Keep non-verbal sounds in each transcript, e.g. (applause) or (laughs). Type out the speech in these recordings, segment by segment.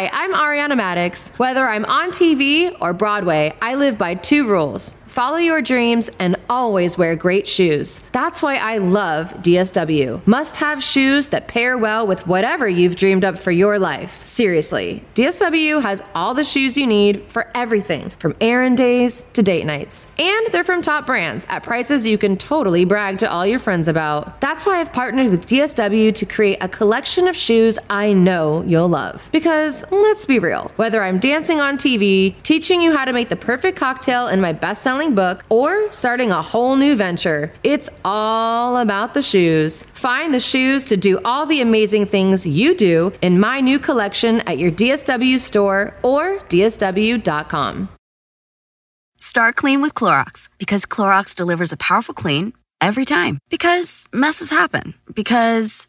Hi, I'm Ariana Maddox. Whether I'm on TV or Broadway, I live by two rules. Follow your dreams and always wear great shoes. That's why I love DSW. Must have shoes that pair well with whatever you've dreamed up for your life. Seriously, DSW has all the shoes you need for everything from errand days to date nights. And they're from top brands at prices you can totally brag to all your friends about. That's why I've partnered with DSW to create a collection of shoes I know you'll love. Because let's be real, whether I'm dancing on TV, teaching you how to make the perfect cocktail in my best selling book, or starting a whole new venture, it's all about the shoes. Find the shoes to do all the amazing things you do in my new collection at your DSW store or DSW.com. Start clean with Clorox because Clorox delivers a powerful clean every time. Because messes happen. Because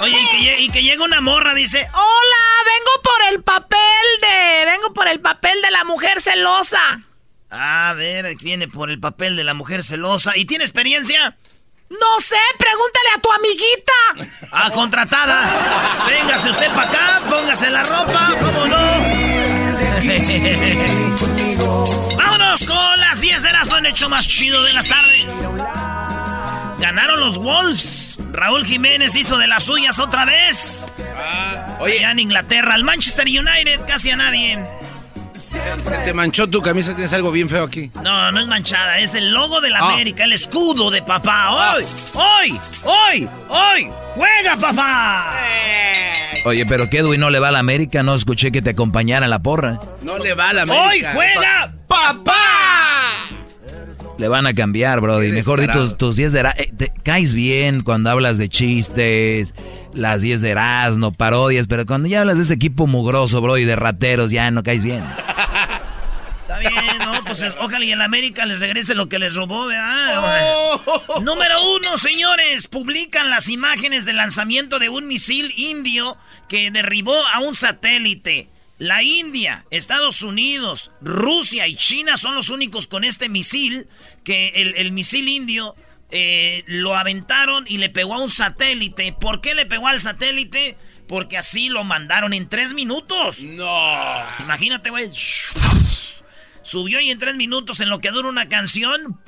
Oye, y que, lle- y que llega una morra, dice, hola, vengo por el papel de... Vengo por el papel de la mujer celosa. A ver, viene por el papel de la mujer celosa. ¿Y tiene experiencia? No sé, pregúntale a tu amiguita. Ah, contratada. Véngase usted para acá, póngase la ropa, ¿cómo no? (laughs) Vámonos con las 10 de las en hecho más chido de las tardes. Ganaron los Wolves. Raúl Jiménez hizo de las suyas otra vez. Oye, Allá en Inglaterra, al Manchester United, casi a nadie. Se te manchó tu camisa, tienes algo bien feo aquí. No, no es manchada, es el logo de la Ah. América, el escudo de papá. ¡Hoy! ¡Hoy! ¡Hoy! ¡Hoy! ¡Juega, papá! Oye, pero ¿qué Edwin no le va a la América? No escuché que te acompañara la porra. No le va a la América. ¡Hoy juega, papá! Le van a cambiar, bro. Y mejor di tus, tus 10 de Erasmo. caes bien cuando hablas de chistes, las 10 de Erasmo, parodias, pero cuando ya hablas de ese equipo mugroso, bro, y de rateros, ya no caes bien. (laughs) Está bien, ¿no? Pues es- ojalá y el América les regrese lo que les robó, ¿verdad? Oh. Número uno, señores. Publican las imágenes del lanzamiento de un misil indio que derribó a un satélite. La India, Estados Unidos, Rusia y China son los únicos con este misil, que el, el misil indio eh, lo aventaron y le pegó a un satélite. ¿Por qué le pegó al satélite? Porque así lo mandaron en tres minutos. No. Imagínate, güey. Subió y en tres minutos en lo que dura una canción.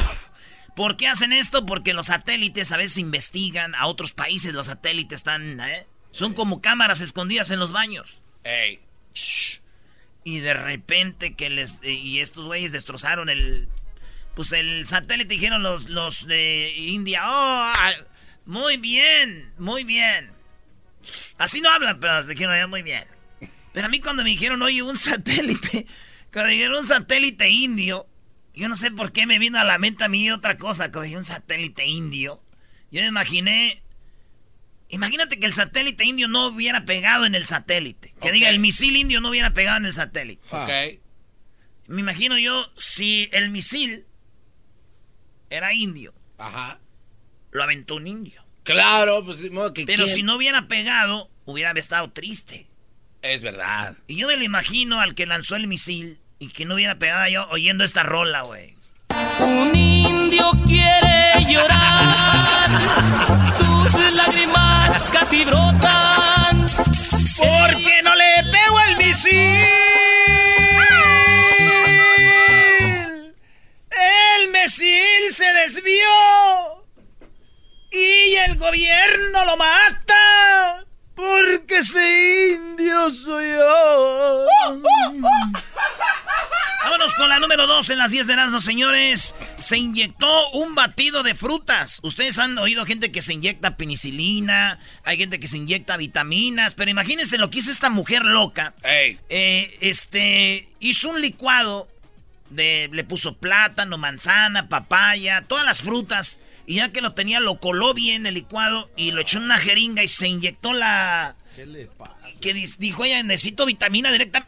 ¿Por qué hacen esto? Porque los satélites a veces investigan a otros países. Los satélites están... ¿eh? Son como cámaras escondidas en los baños. Ey. Y de repente que les... eh, y estos güeyes destrozaron el... Pues el satélite dijeron los, los de India. Oh, ah, muy bien, muy bien. Así no hablan, pero dijeron "Ah, muy bien. Pero a mí cuando me dijeron, oye, un satélite, (laughs) cuando dijeron un satélite indio, yo no sé por qué me vino a la mente a mí otra cosa, cuando dije un satélite indio, yo me imaginé, imagínate que el satélite indio no hubiera pegado en el satélite, que diga el misil indio no hubiera pegado en el satélite. Ok. Me imagino yo, si el misil era indio, Ajá. lo aventó un indio. Claro, pues de modo que Pero quién- si no hubiera pegado, hubiera estado triste. Es verdad. Y yo me lo imagino al que lanzó el misil y que no hubiera pegado yo oyendo esta rola, güey. Un indio quiere llorar, sus lágrimas casi brotan. Porque no le pego el misil. El misil se desvió y el gobierno lo mata. Porque ese indio soy yo. Vámonos con la número 2 en las 10 de Erasmo, señores. Se inyectó un batido de frutas. Ustedes han oído gente que se inyecta penicilina, hay gente que se inyecta vitaminas, pero imagínense lo que hizo esta mujer loca. Eh, este, hizo un licuado, de, le puso plátano, manzana, papaya, todas las frutas y ya que lo tenía, lo coló bien el licuado y lo echó en una jeringa y se inyectó la... ¿Qué le pasa? Que dijo ella, necesito vitamina directa,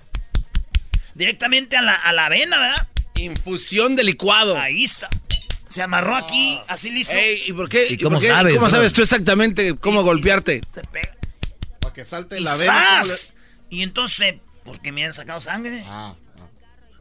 directamente a la, a la avena, ¿verdad? Infusión de licuado. Ahí está. Se amarró aquí, así listo. Ey, ¿y por qué? ¿Y cómo por qué- sabes, ¿Cómo sabes tú exactamente cómo golpearte? Se pega. Para que salte Y la vena. ¿cómo ¡zas! Y entonces, porque me han sacado sangre. le- Ah,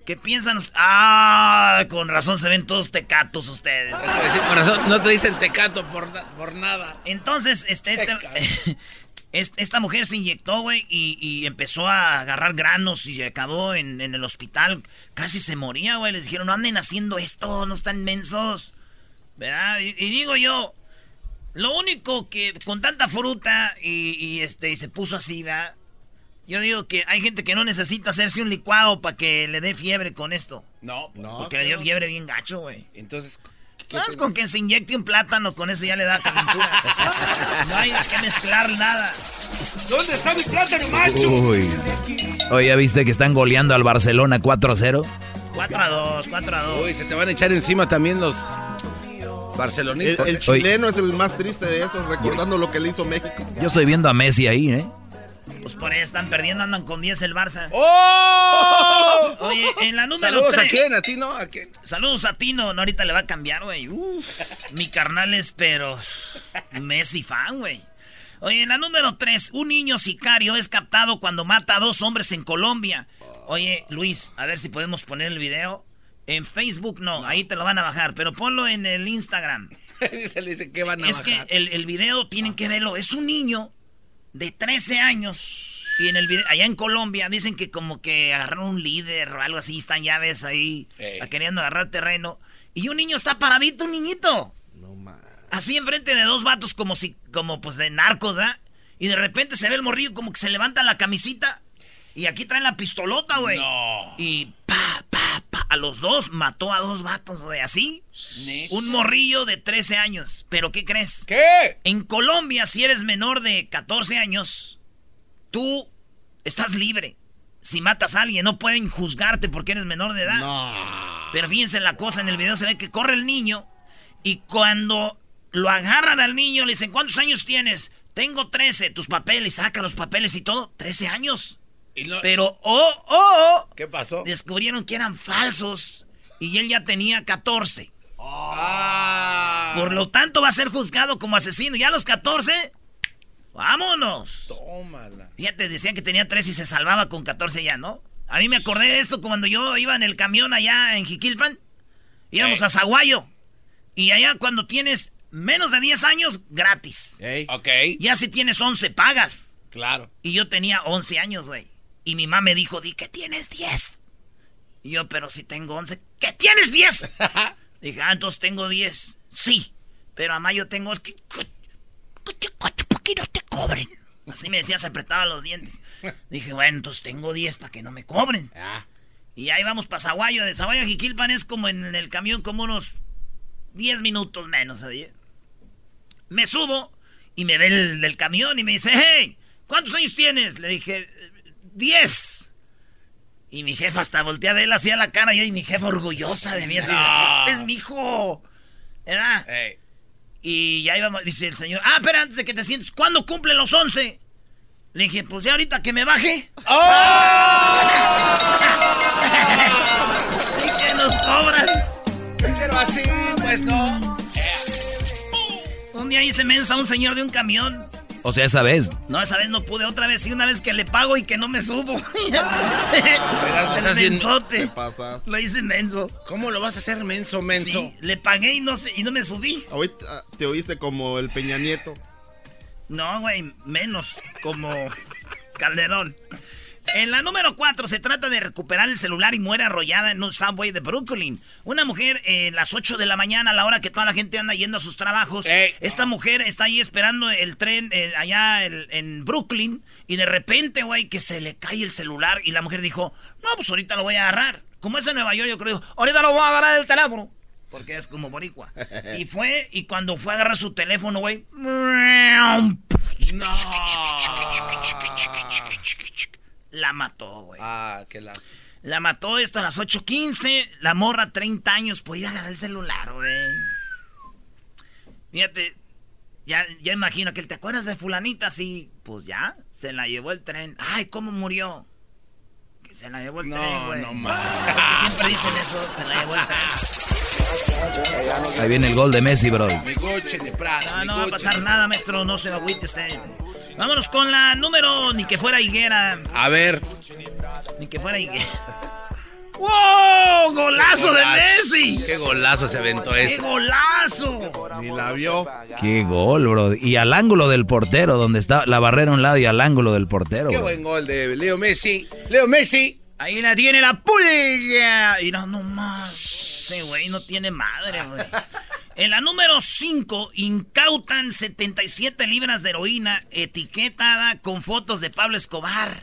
¿Qué piensan? Ah, con razón se ven todos tecatos ustedes. Sí, por eso no te dicen tecato por, por nada. Entonces, este, este- (laughs) es- esta mujer se inyectó, güey, y, y empezó a agarrar granos y acabó en, en el hospital. Casi se moría, güey. Les dijeron, no anden haciendo esto, no están mensos. ¿Verdad? Y, y digo yo, lo único que con tanta fruta y, y, este, y se puso así, ¿verdad? Yo digo que hay gente que no necesita hacerse un licuado para que le dé fiebre con esto. No, no. Porque le dio fiebre bien gacho, güey. Entonces, Nada más con que se inyecte un plátano, con eso ya le da calentura. (laughs) no hay que mezclar nada. ¿dónde está mi plátano, macho? Uy. Oye, ¿ya viste que están goleando al Barcelona 4-0? 4 a 2, 4 a 2. Uy, se te van a echar encima también los El, barcelonistas. el ¿eh? chileno es el más triste de esos, recordando lo que le hizo México. Yo estoy viendo a Messi ahí, ¿eh? Pues por ahí están perdiendo, andan con 10 el Barça. ¡Oh! (laughs) Oye, en la número Saludos a 3. quién, a ti, ¿no? ¿A quién? Saludos a Tino, no, ahorita le va a cambiar, güey. Mi carnal es, pero Messi fan, güey. Oye, en la número 3, un niño sicario es captado cuando mata a dos hombres en Colombia. Oye, Luis, a ver si podemos poner el video. En Facebook no, ahí te lo van a bajar, pero ponlo en el Instagram. (laughs) Se le dice que van a Es que bajar. el, el video tienen que verlo. Es un niño de 13 años. Y en el video, allá en Colombia, dicen que como que agarraron un líder o algo así, están llaves ahí, queriendo agarrar terreno. Y un niño está paradito, un niñito. No más. Así enfrente de dos vatos como si, como pues de narcos, ¿verdad? Y de repente se ve el morrillo como que se levanta la camisita. Y aquí traen la pistolota, güey. No. Y pa, pa, pa. A los dos mató a dos vatos, güey. Así. ¿Neta? Un morrillo de 13 años. ¿Pero qué crees? ¿Qué? En Colombia, si eres menor de 14 años, tú estás libre. Si matas a alguien, no pueden juzgarte porque eres menor de edad. No. Pero fíjense la cosa, en el video se ve que corre el niño y cuando lo agarran al niño le dicen, ¿cuántos años tienes? Tengo 13, tus papeles, saca los papeles y todo, 13 años. No- Pero, oh, oh, ¿Qué pasó? descubrieron que eran falsos y él ya tenía 14. Ah. Por lo tanto va a ser juzgado como asesino. Ya a los 14, vámonos. Tómala. Fíjate, decían que tenía 13 y se salvaba con 14 ya, ¿no? A mí me acordé de esto cuando yo iba en el camión allá en Jiquilpan. Íbamos Ey. a Zaguayo. Y allá cuando tienes menos de 10 años, gratis. Ey. Ok, Ya si tienes 11, pagas. claro. Y yo tenía 11 años, güey. Y mi mamá me dijo, di que tienes 10. Y yo, pero si tengo 11, ¿qué tienes 10? (laughs) Dije, ah, entonces tengo 10. Sí, pero a yo tengo... ¿Por qué no te cobren? Así me decía, se apretaba los dientes. Dije, bueno, entonces tengo 10 para que no me cobren. Ah. Y ahí vamos para Zaguayo. De Zaguayo a Jiquilpan es como en el camión, como unos 10 minutos menos. ahí. Me subo y me ve el del camión y me dice, hey, ¿cuántos años tienes? Le dije, 10. Y mi jefa hasta voltea a verla así a la cara y mi jefa orgullosa de mí. Así, No. este es mi hijo. ¿Verdad? Y ya íbamos, dice el señor, ah, pero antes de que te sientes, ¿cuándo cumple los 11? Le dije, pues ya ahorita que me baje. (laughs) y que nos cobran. Pero así, pues no. Un día hice mensa a un señor de un camión. O sea, esa vez. No, esa vez no pude, otra vez sí, una vez que le pago y que no me subo. (laughs) El mensote. Lo hice menso. ¿Cómo lo vas a hacer menso, menso? Sí, le pagué y no, se- y no me subí. Ahorita te oíste como el Peña Nieto. No, güey, menos como Calderón. En la número 4 se trata de recuperar el celular y muere arrollada en un subway de Brooklyn. Una mujer eh, en las 8 de la mañana, a la hora que toda la gente anda yendo a sus trabajos. Ey. Esta mujer está ahí esperando el tren eh, allá el- en Brooklyn y de repente, güey, que se le cae el celular y la mujer dijo, no, pues ahorita lo voy a agarrar. como es en Nueva York, yo creo, ahorita no voy a agarrar el teléfono. Porque es como boricua. Y fue, y cuando fue a agarrar su teléfono, güey. No. La mató, güey. Ah, qué la. La mató esto a las 8.15. La morra, 30 años, podía agarrar el celular, güey. Fíjate, ya, ya imagino que él, ¿te acuerdas de fulanita? Sí, pues ya, se la llevó el tren. Ay, ¿cómo murió? Que se la llevó el No, tren, güey. no más. Siempre dicen eso, se la llevó el tren. Ahí viene el gol de Messi, bro. Mi coche de Prada. No, no va a pasar nada, maestro, no se agüite usted. Vámonos con la número, ni que fuera higuera, A ver. ni que fuera higuera. (laughs) ¡Wow! ¡Golazo de. Messi! Qué golazo se aventó ¡Qué este. golazo! Ni la vio. Qué gol, bro. Y al ángulo del portero, donde está la barrera a un lado y al ángulo del portero. Qué bro. buen gol de Leo Messi. Leo Messi. Ahí la tiene la pulga. Y no, no más. Ese güey no tiene madre, güey. En la número 5, incautan 77 libras de heroína etiquetada con fotos de Pablo Escobar.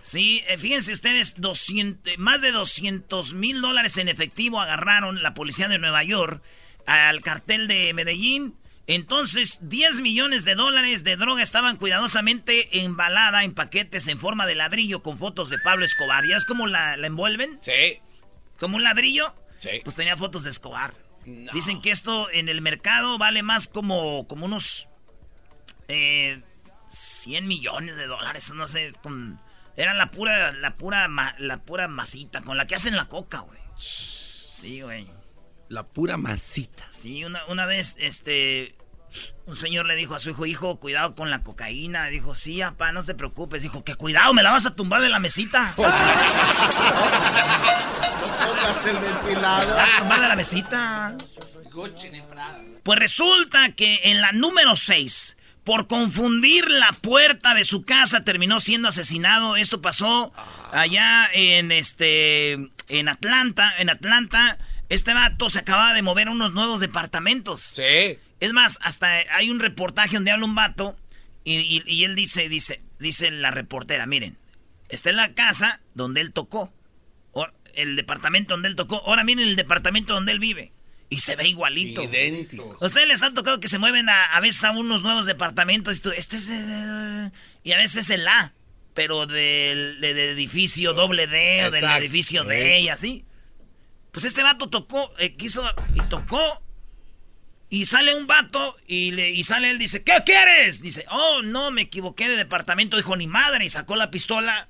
Sí, eh, fíjense ustedes, 200, más de 200 mil dólares en efectivo agarraron la policía de Nueva York al cartel de Medellín. Entonces, 10 millones de dólares de droga estaban cuidadosamente embalada en paquetes en forma de ladrillo con fotos de Pablo Escobar. ¿Ya es como la, la envuelven? Sí. ¿Como un ladrillo? Sí. Pues tenía fotos de Escobar. Dicen que esto en el mercado vale más como, como unos eh, 100 millones de dólares, no sé, con, era la pura, la pura, ma- la pura masita con la que hacen la coca, güey. Sí, güey. La pura masita. Sí, una, una vez, este, un señor le dijo a su hijo, hijo, cuidado con la cocaína. Dijo, sí, papá, no te preocupes. Dijo, que cuidado, me la vas a tumbar de la mesita. (laughs) Pongas el ventilador. Vas a tumbar de la mesita. Pues resulta que en la número 6, por confundir la puerta de su casa, terminó siendo asesinado. Esto pasó allá en este en Atlanta. En Atlanta, este vato se acababa de mover a unos nuevos departamentos. Sí. Es más, hasta hay un reportaje donde habla un vato y, y- y él dice, dice, dice la reportera, miren, está en la casa donde él tocó, el departamento donde él tocó, ahora miren el departamento donde él vive. Y se ve igualito. Idéntico. ¿A ustedes les ha tocado que se mueven a, a veces a unos nuevos departamentos? y tú, Este es el- y a veces es el A, pero del, de- del edificio doble D o del edificio. D y así. Pues este vato tocó, eh, quiso y tocó. Y sale un vato y, le, y sale él, dice, ¿qué quieres? Dice, oh, no, me equivoqué de departamento. Dijo, ni madre. Y sacó la pistola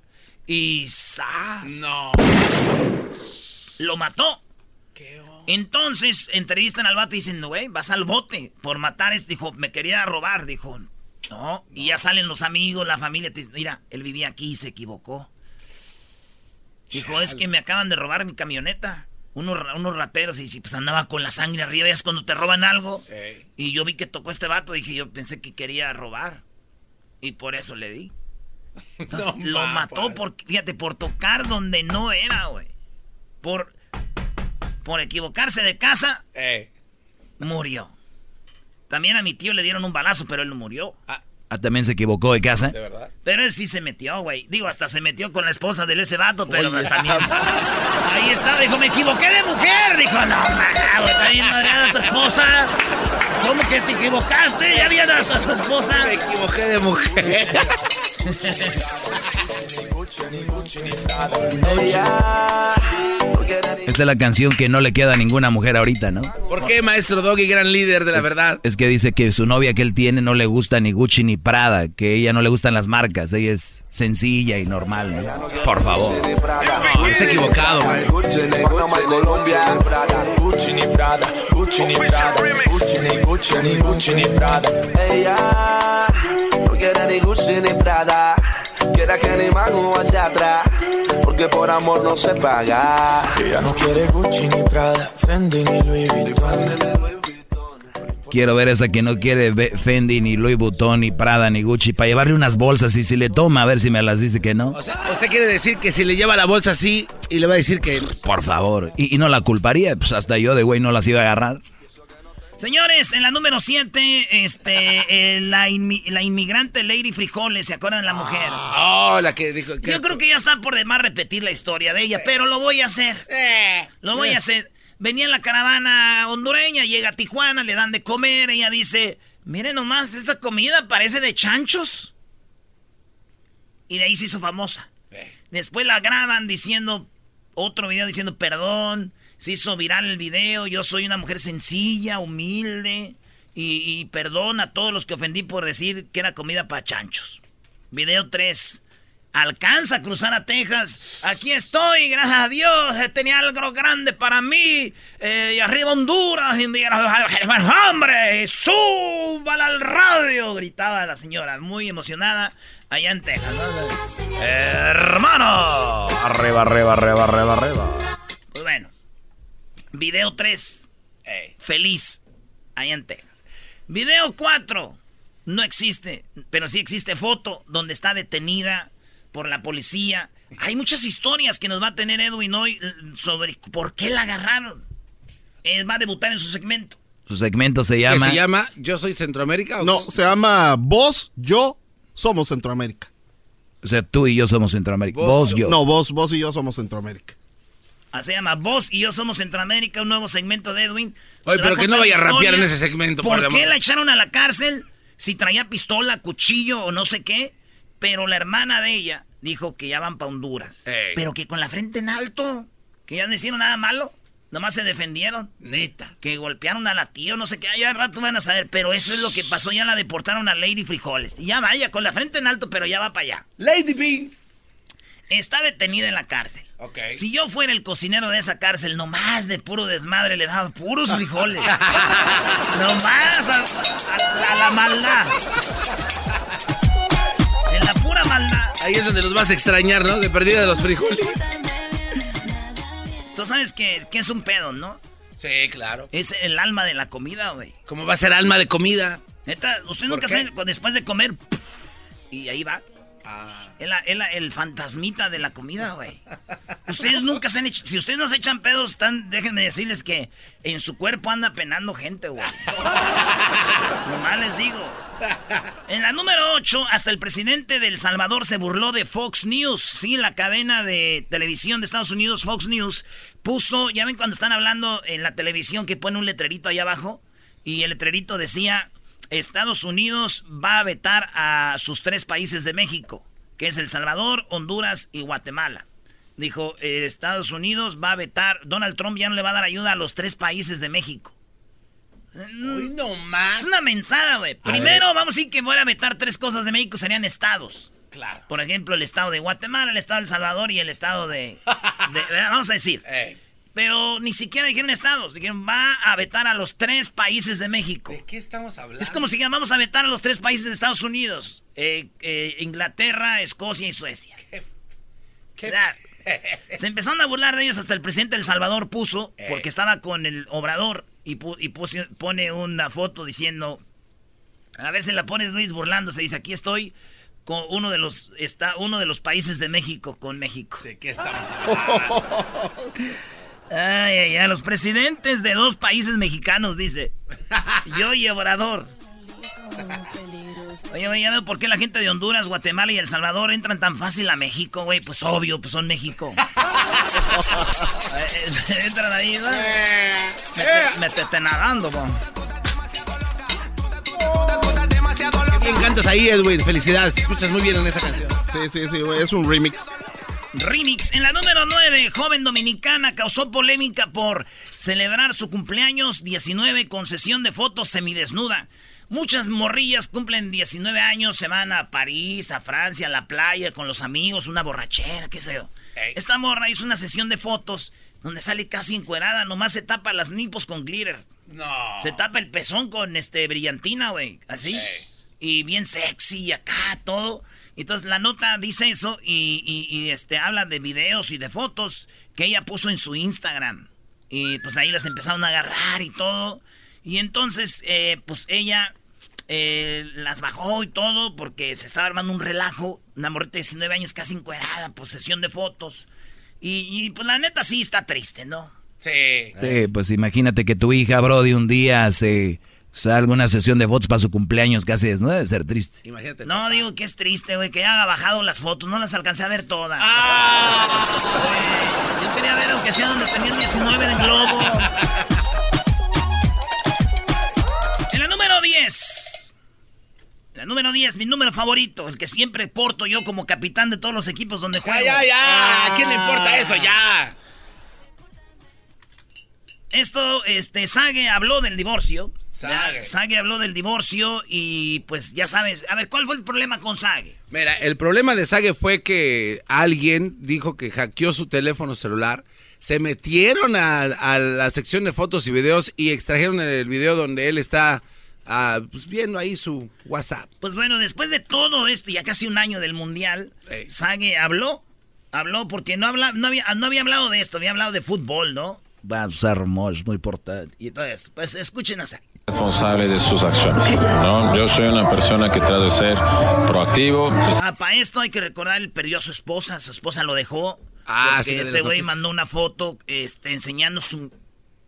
y ¡zas! No. lo mató. Entonces entrevistan al vato y dicen, güey, vas al bote por matar. Este dijo, me quería robar. Dijo, no. Y ya salen los amigos, la familia. te Mira, él vivía aquí y se equivocó. Dijo, es que me acaban de robar mi camioneta. Unos, unos rateros y si pues andaba con la sangre arriba. Ya es cuando te roban algo. Ey. Y yo vi que tocó este vato. Dije, yo pensé que quería robar. Y por eso le di. Entonces, (laughs) No, lo ma, mató por, fíjate, por tocar donde no era, güey. Por, por equivocarse de casa, Eh. murió. También a mi tío le dieron un balazo, pero él no murió. Ah, también se equivocó de casa. De verdad. Pero él sí se metió, güey. Digo, hasta se metió con la esposa de ese vato, pero Oye, también. Ahí está, dijo, me equivoqué de mujer. Dijo, no, güey, está bien madreada tu esposa. ¿Cómo que te equivocaste? Ya había hasta tu esposa. Me equivoqué de mujer. (laughs) Esta (laughs) es la canción que no le queda a ninguna mujer ahorita, ¿no? ¿Por qué, maestro Doggy, gran líder de la verdad? Es que dice que su novia que él tiene no le gusta ni Gucci ni Prada, que ella no le gustan las marcas, ella es sencilla y normal, ¿no? Por favor. No, está equivocado, güey. Gucci ni Prada, Gucci ni Gucci ni Gucci ni ni Prada. Ella no quiere ni Gucci ni Prada, quiere que le mano hacia atrás, porque por amor no se paga. Ella no quiere Gucci ni Prada, Fendi ni Louis Vuitton. Quiero ver esa que no quiere Fendi, ni Louis Vuitton, ni Prada, ni Gucci, para llevarle unas bolsas y si le toma, a ver si me las dice que no. O sea, usted quiere decir que si le lleva la bolsa así y le va a decir que... Por favor. Y, y no la culparía, pues hasta yo de güey no las iba a agarrar. Señores, en la número 7, este, eh, la, la, inmigrante Lady Frijoles, ¿se acuerdan de la mujer? Oh, la que dijo... Yo creo que ya está por demás repetir la historia de ella, pero lo voy a hacer. Eh. Lo voy a hacer. Venía en la caravana hondureña, llega a Tijuana, le dan de comer, ella dice, miren nomás, esta comida parece de chanchos. Y de ahí se hizo famosa. Después la graban diciendo, otro video diciendo perdón, se hizo viral el video, yo soy una mujer sencilla, humilde, y, y perdón a todos los que ofendí por decir que era comida para chanchos. Video 3. Alcanza a cruzar a Texas. Aquí estoy, gracias a Dios. Tenía algo grande para mí. Eh, y arriba Honduras. Y ¡Hombre! ¡Súbala al radio! Gritaba la señora, muy emocionada, allá en Texas. ¡Hermano! Arriba, arriba, arriba, arriba, arriba. Pues bueno. Video 3. feliz. Allá en Texas. Video 4. No existe, pero sí existe foto donde está detenida por la policía. Hay muchas historias que nos va a tener Edwin hoy sobre por qué la agarraron. Él va a debutar en su segmento. Su segmento se llama... ¿Se llama Yo Soy Centroamérica? No, se llama Vos, Yo, Somos Centroamérica. O sea, tú y yo somos Centroamérica. Vos, yo. No, vos, vos y yo somos Centroamérica. Ah, se llama Vos y yo somos Centroamérica, un nuevo segmento de Edwin. Oye, pero que no vaya a rapear en ese segmento. ¿Por, qué la echaron a la cárcel? Si traía pistola, cuchillo o no sé qué. Pero la hermana de ella dijo que ya van para Honduras. Pero que con la frente en alto. Que ya no hicieron nada malo. Nomás se defendieron. Neta. Que golpearon a la tía no sé qué. Ya al rato van a saber. Pero eso es lo que pasó. Ya la deportaron a Lady Frijoles. Y ya vaya, con la frente en alto, pero ya va para allá. Lady Beans. Está detenida en la cárcel. Okay. Si yo fuera el cocinero de esa cárcel, nomás de puro desmadre le daba puros frijoles. (laughs) nomás a, la maldad. Ahí es donde los vas a extrañar, ¿no? De perdida de los frijoles. Tú sabes que, que es un pedo, ¿no? Sí, claro. Es el alma de la comida, güey. ¿Cómo va a ser alma de comida? Neta, usted nunca sabe, después de comer, y ahí va. Ah. El, el, fantasmita de la comida, güey. Ustedes nunca se han hecho. Si ustedes no se echan pedos, están, déjenme decirles que en su cuerpo anda penando gente, güey. (laughs) Nomás les digo. En la número 8, hasta el presidente de El Salvador se burló de Fox News. Sí, la cadena de televisión de Estados Unidos, Fox News, puso. Ya ven cuando están hablando en la televisión que pone un letrerito ahí abajo. Y el letrerito decía Estados Unidos va a vetar a sus tres países de México, que es El Salvador, Honduras y Guatemala. Dijo, Estados Unidos va a vetar, Donald Trump ya no le va a dar ayuda a los tres países de México. Uy, no más. Es una mensada, güey. Primero vamos a decir que voy a vetar tres cosas de México, serían estados. Claro. Por ejemplo, el estado de Guatemala, el estado de El Salvador y el estado de... (laughs) vamos a decir. Pero ni siquiera dijeron estados. Dijeron, va a vetar a los tres países de México. ¿De qué estamos hablando? Es como si vamos a vetar a los tres países de Estados Unidos. Eh, eh, Inglaterra, Escocia y Suecia. ¿Qué? ¿Qué? Se empezaron a burlar de ellos hasta el presidente de El Salvador puso, eh. porque estaba con el obrador, y, pone una foto diciendo, a ver si la pones Luis burlándose, dice, aquí estoy con uno de los, está uno de los países de México con México. ¿De qué estamos (laughs) hablando? Ay, ay, ay, los presidentes de dos países mexicanos, dice. (laughs) Yo y Obrador. Oye, oye, ya veo por qué la gente de Honduras, Guatemala y El Salvador entran tan fácil a México, güey. Pues obvio, pues son México. (laughs) entran ahí, ¿no? Métete nadando, güey. Qué bien cantas ahí, Edwin. Felicidades, te escuchas muy bien en esa canción. Sí, sí, sí, güey. Es un remix. Remix. En la número 9, joven dominicana causó polémica por celebrar su cumpleaños 19 con sesión de fotos semidesnuda. Muchas morrillas cumplen 19 años, se van a París, a Francia, a la playa con los amigos, una borrachera, qué sé yo. Esta morra hizo una sesión de fotos donde sale casi encuerada, nomás se tapa las nipos con glitter. No. Se tapa el pezón con este brillantina, güey, así. Y bien sexy acá, todo. Entonces la nota dice eso y, este, habla de videos y de fotos que ella puso en su Instagram. Y pues ahí las empezaron a agarrar y todo. Y entonces, eh, pues ella eh, las bajó y todo porque se estaba armando un relajo. Una morrita de 19 años casi encuerada, posesión de fotos. Y, y, pues la neta sí está triste, ¿no? Sí. Sí, pues imagínate que tu hija, Brody, un día se salga una sesión de fotos para su cumpleaños casi desnuda, debe ser triste. Imagínate. No, digo que es triste, güey, que haya bajado las fotos. No las alcancé a ver todas. ¡Ah! Yo quería ver aunque sea donde tenían 19 en el globo. La número 10, mi número favorito, el que siempre porto yo como capitán de todos los equipos donde juego. Ya, ya, ya. ¿A quién le importa eso? Ya. Esto, este, Sage habló del divorcio. Sage. Sage habló del divorcio y pues ya sabes. A ver, ¿cuál fue el problema con Sage? Mira, el problema de Sage fue que alguien dijo que hackeó su teléfono celular, se metieron a, a la sección de fotos y videos y extrajeron el video donde él está ah, pues, viendo ahí su WhatsApp. Pues bueno, después de todo esto, ya casi un año del mundial, Ey. Sage habló. Habló porque no, habla, no, había, no había hablado de esto, había hablado de fútbol, ¿no? Va a usar es muy importante. Y entonces, pues escuchen a responsable de sus acciones. ¿no? Yo soy una persona que trata de ser proactivo. Ah, para esto hay que recordar, él perdió a su esposa, su esposa lo dejó. Ah, sí, de este güey mandó una foto este, enseñando su,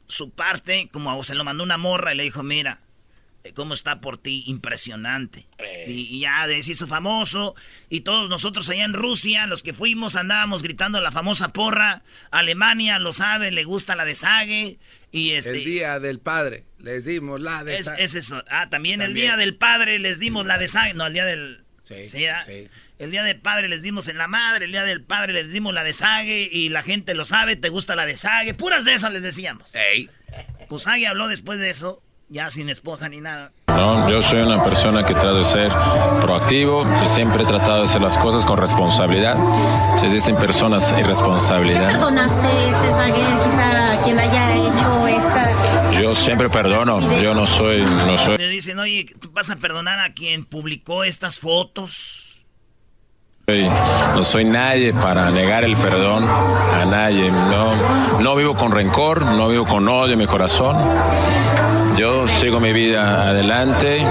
su parte, como se lo mandó una morra y le dijo, mira, cómo está por ti, impresionante. Y, y ya se hizo famoso. Y todos nosotros allá en Rusia, los que fuimos, andábamos gritando la famosa porra. Alemania lo sabe, le gusta la de Sage. Y este, El día del padre, les dimos la de es, es eso. Ah, también, el día del padre les dimos la de Sage. No, el día del. Sí, ¿ah? sí. El día del padre les dimos en la madre. El día del padre les dimos la de Sage. Y la gente lo sabe, te gusta la de Sage. Puras de esas les decíamos. Ey. Pues Sage habló después de eso, ya sin esposa ni nada. ¿no? Yo soy una persona que trata de ser proactivo y siempre he tratado de hacer las cosas con responsabilidad. Se dicen personas irresponsabilidad. perdonaste este Sague, quizá quien haya hecho esta... Yo siempre perdono. Yo no soy, no soy. Le dicen, oye, ¿tú vas a perdonar a quien publicó estas fotos? No soy nadie para negar el perdón a nadie. No, no vivo con rencor, no vivo con odio en mi corazón. Yo sigo mi vida adelante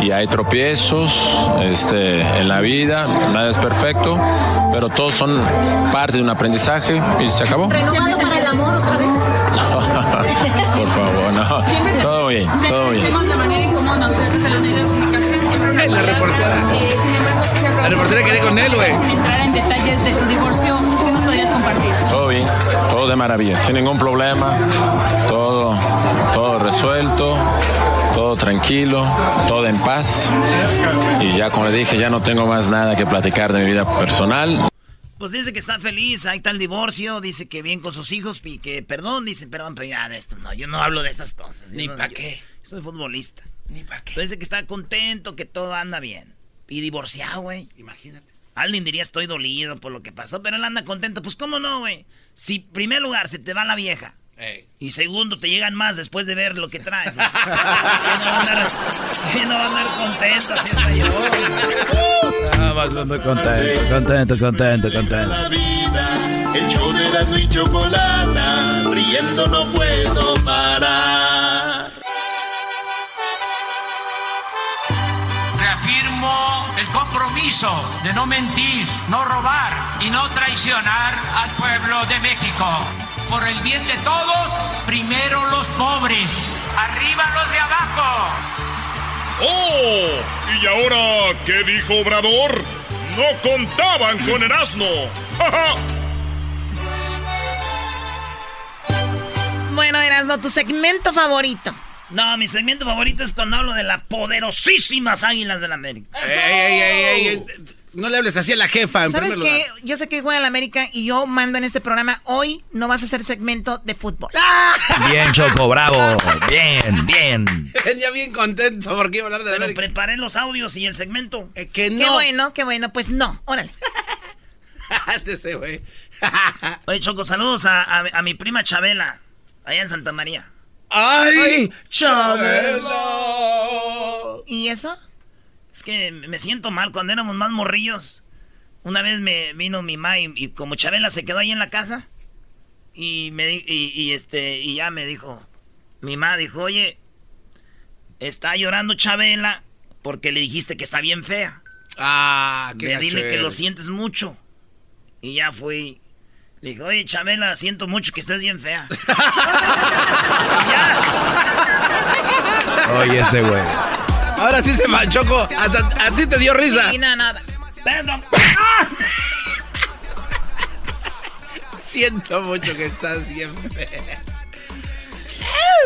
y hay tropiezos este, en la vida, nada es perfecto, pero todos son parte de un aprendizaje y se acabó. ¿Renovado para el amor otra vez? (laughs) Por favor, no. Todo bien, todo bien. la reportera. La reportera quería con él, güey. Sin entrar en detalles de su divorcio, ¿qué nos podrías compartir? Todo bien, todo de maravilla, sin ningún problema, todo, todo resuelto, todo tranquilo, todo en paz. Y ya como le dije, ya no tengo más nada que platicar de mi vida personal. Pues dice que está feliz, ahí está el divorcio, dice que bien con sus hijos y que perdón, dice perdón, pero ya de esto no, yo no hablo de estas cosas. Yo Ni no- pa' yo- qué. Soy futbolista. Ni para qué. Pero dice que está contento, que todo anda bien. Y divorciado, güey. Imagínate. Alguien diría estoy dolido por lo que pasó, pero él anda contento. Pues cómo no, güey. Si primer lugar se te va la vieja Ey. y segundo te llegan más después de ver lo que traes. (laughs) ¿Quién no va a andar, quién no va a andar contento hasta yo? Ah, vas contento, contento, contento, contento. La vida, el show de la y chocolata, riendo no puedo parar. Reafirmo el compromiso de no mentir, no robar y no traicionar al pueblo de México. Por el bien de todos, primero los pobres, arriba los de abajo. ¡Oh! ¿Y ahora qué dijo Obrador? No contaban con el asno. (laughs) ¡Ja, ja! Bueno, Erasno, tu segmento favorito. No, mi segmento favorito es cuando hablo de las poderosísimas águilas del América. Ey, ey, ey, ey, ey. No le hables así a la jefa, en ¿Sabes qué? lugar. Yo sé que juega la América y yo mando en este programa. Hoy no vas a hacer segmento de fútbol. (laughs) Bien, Choco, bravo. Bien, bien. (laughs) Venía bien contento porque iba a hablar de la Pero América. preparé los audios y el segmento. Eh, que Qué no. bueno, qué bueno. Pues no, órale. (laughs) Ese güey. Oye, Choco, saludos a, a- a mi prima Chabela, allá en Santa María. ¡Ay! Chabelo. ¿Y eso? Es que me siento mal cuando éramos más morrillos. Una vez me vino mi ma y, y como Chabela se quedó ahí en la casa y me di- y, y este y ya me dijo, mi ma dijo, oye, está llorando Chabela porque le dijiste que está bien fea. Ah, qué Ve, dile que lo sientes mucho. Y ya fui. Le dijo, oye, Chamela, siento mucho que estés bien fea. (laughs) (laughs) Oye, este güey. Ahora sí se (laughs) manchó, Hasta a ti te dio risa. Sí, no, nada. Perdón. (laughs) Siento mucho que estás bien fea.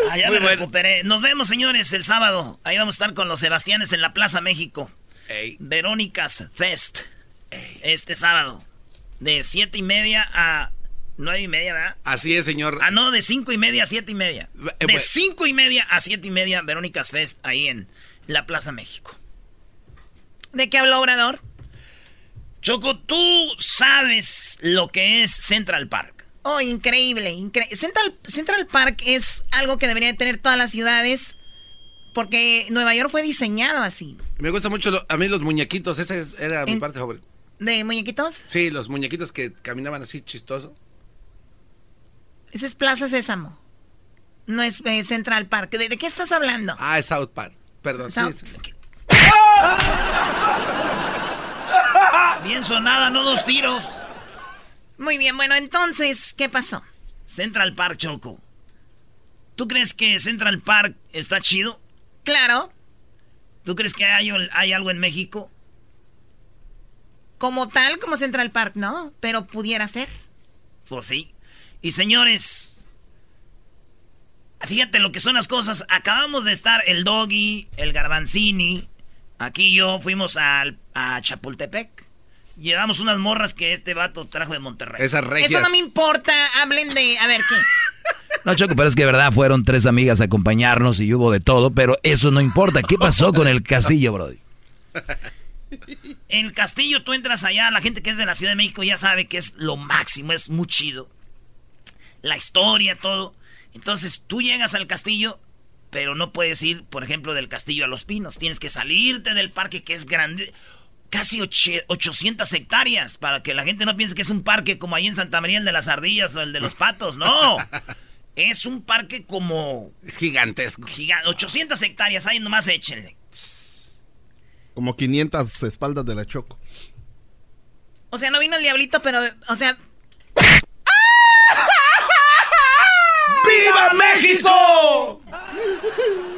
Ah, ya me recuperé. Nos vemos, señores, el sábado. Ahí vamos a estar con los Sebastianes en la Plaza México. Verónicas Fest. Este sábado. De siete y media a nueve y media, ¿verdad? Así es, señor. Ah, no, de cinco y media a siete y media. Eh, De cinco y media a siete y media, Verónicas Fest, ahí en la Plaza México. ¿De qué habló Obrador? Choco, tú sabes lo que es Central Park. Oh, increíble, increíble. Central, Central Park es algo que deberían tener todas las ciudades porque Nueva York fue diseñado así. Me gusta mucho lo- a mí los muñequitos, esa era mi En- parte favorita. ¿De muñequitos? Sí, los muñequitos que caminaban así chistoso. Ese es Plaza Sésamo. No es eh, Central Park. ¿De, de qué estás hablando? Ah, es South Park. Perdón. sí. (laughs) Bien sonada, no dos tiros. Muy bien, bueno, entonces, ¿qué pasó? Central Park, Choco. ¿Tú crees que Central Park está chido? Claro, ¿Tú crees que hay, hay algo en México? como tal, como Central Park, no, pero pudiera ser. Pues sí. Y señores, fíjate lo que son las cosas. Acabamos de estar el Doggy, el Garbanzini, aquí y yo fuimos al, a Chapultepec. Llevamos unas morras que este vato trajo de Monterrey. Esas regias. Eso no me importa, hablen de... A ver, ¿qué? (laughs) No, Choco, pero es que de verdad fueron tres amigas a acompañarnos y hubo de todo, pero eso no importa. ¿Qué pasó con el castillo, Brody? En el castillo tú entras allá, la gente que es de la Ciudad de México ya sabe que es lo máximo, es muy chido. La historia, todo. Entonces tú llegas al castillo, pero no puedes ir, por ejemplo, del castillo a Los Pinos. Tienes que salirte del parque que es grande, casi oche- 800 hectáreas, para que la gente no piense que es un parque como ahí en Santa María, el de las ardillas o el de los patos. No. (laughs) Es un parque como... Es gigantesco. Gigante, 800 hectáreas, ahí nomás échenle. Como 500 espaldas de la Choco. O sea, no vino el diablito, pero, o sea... ¡Viva México!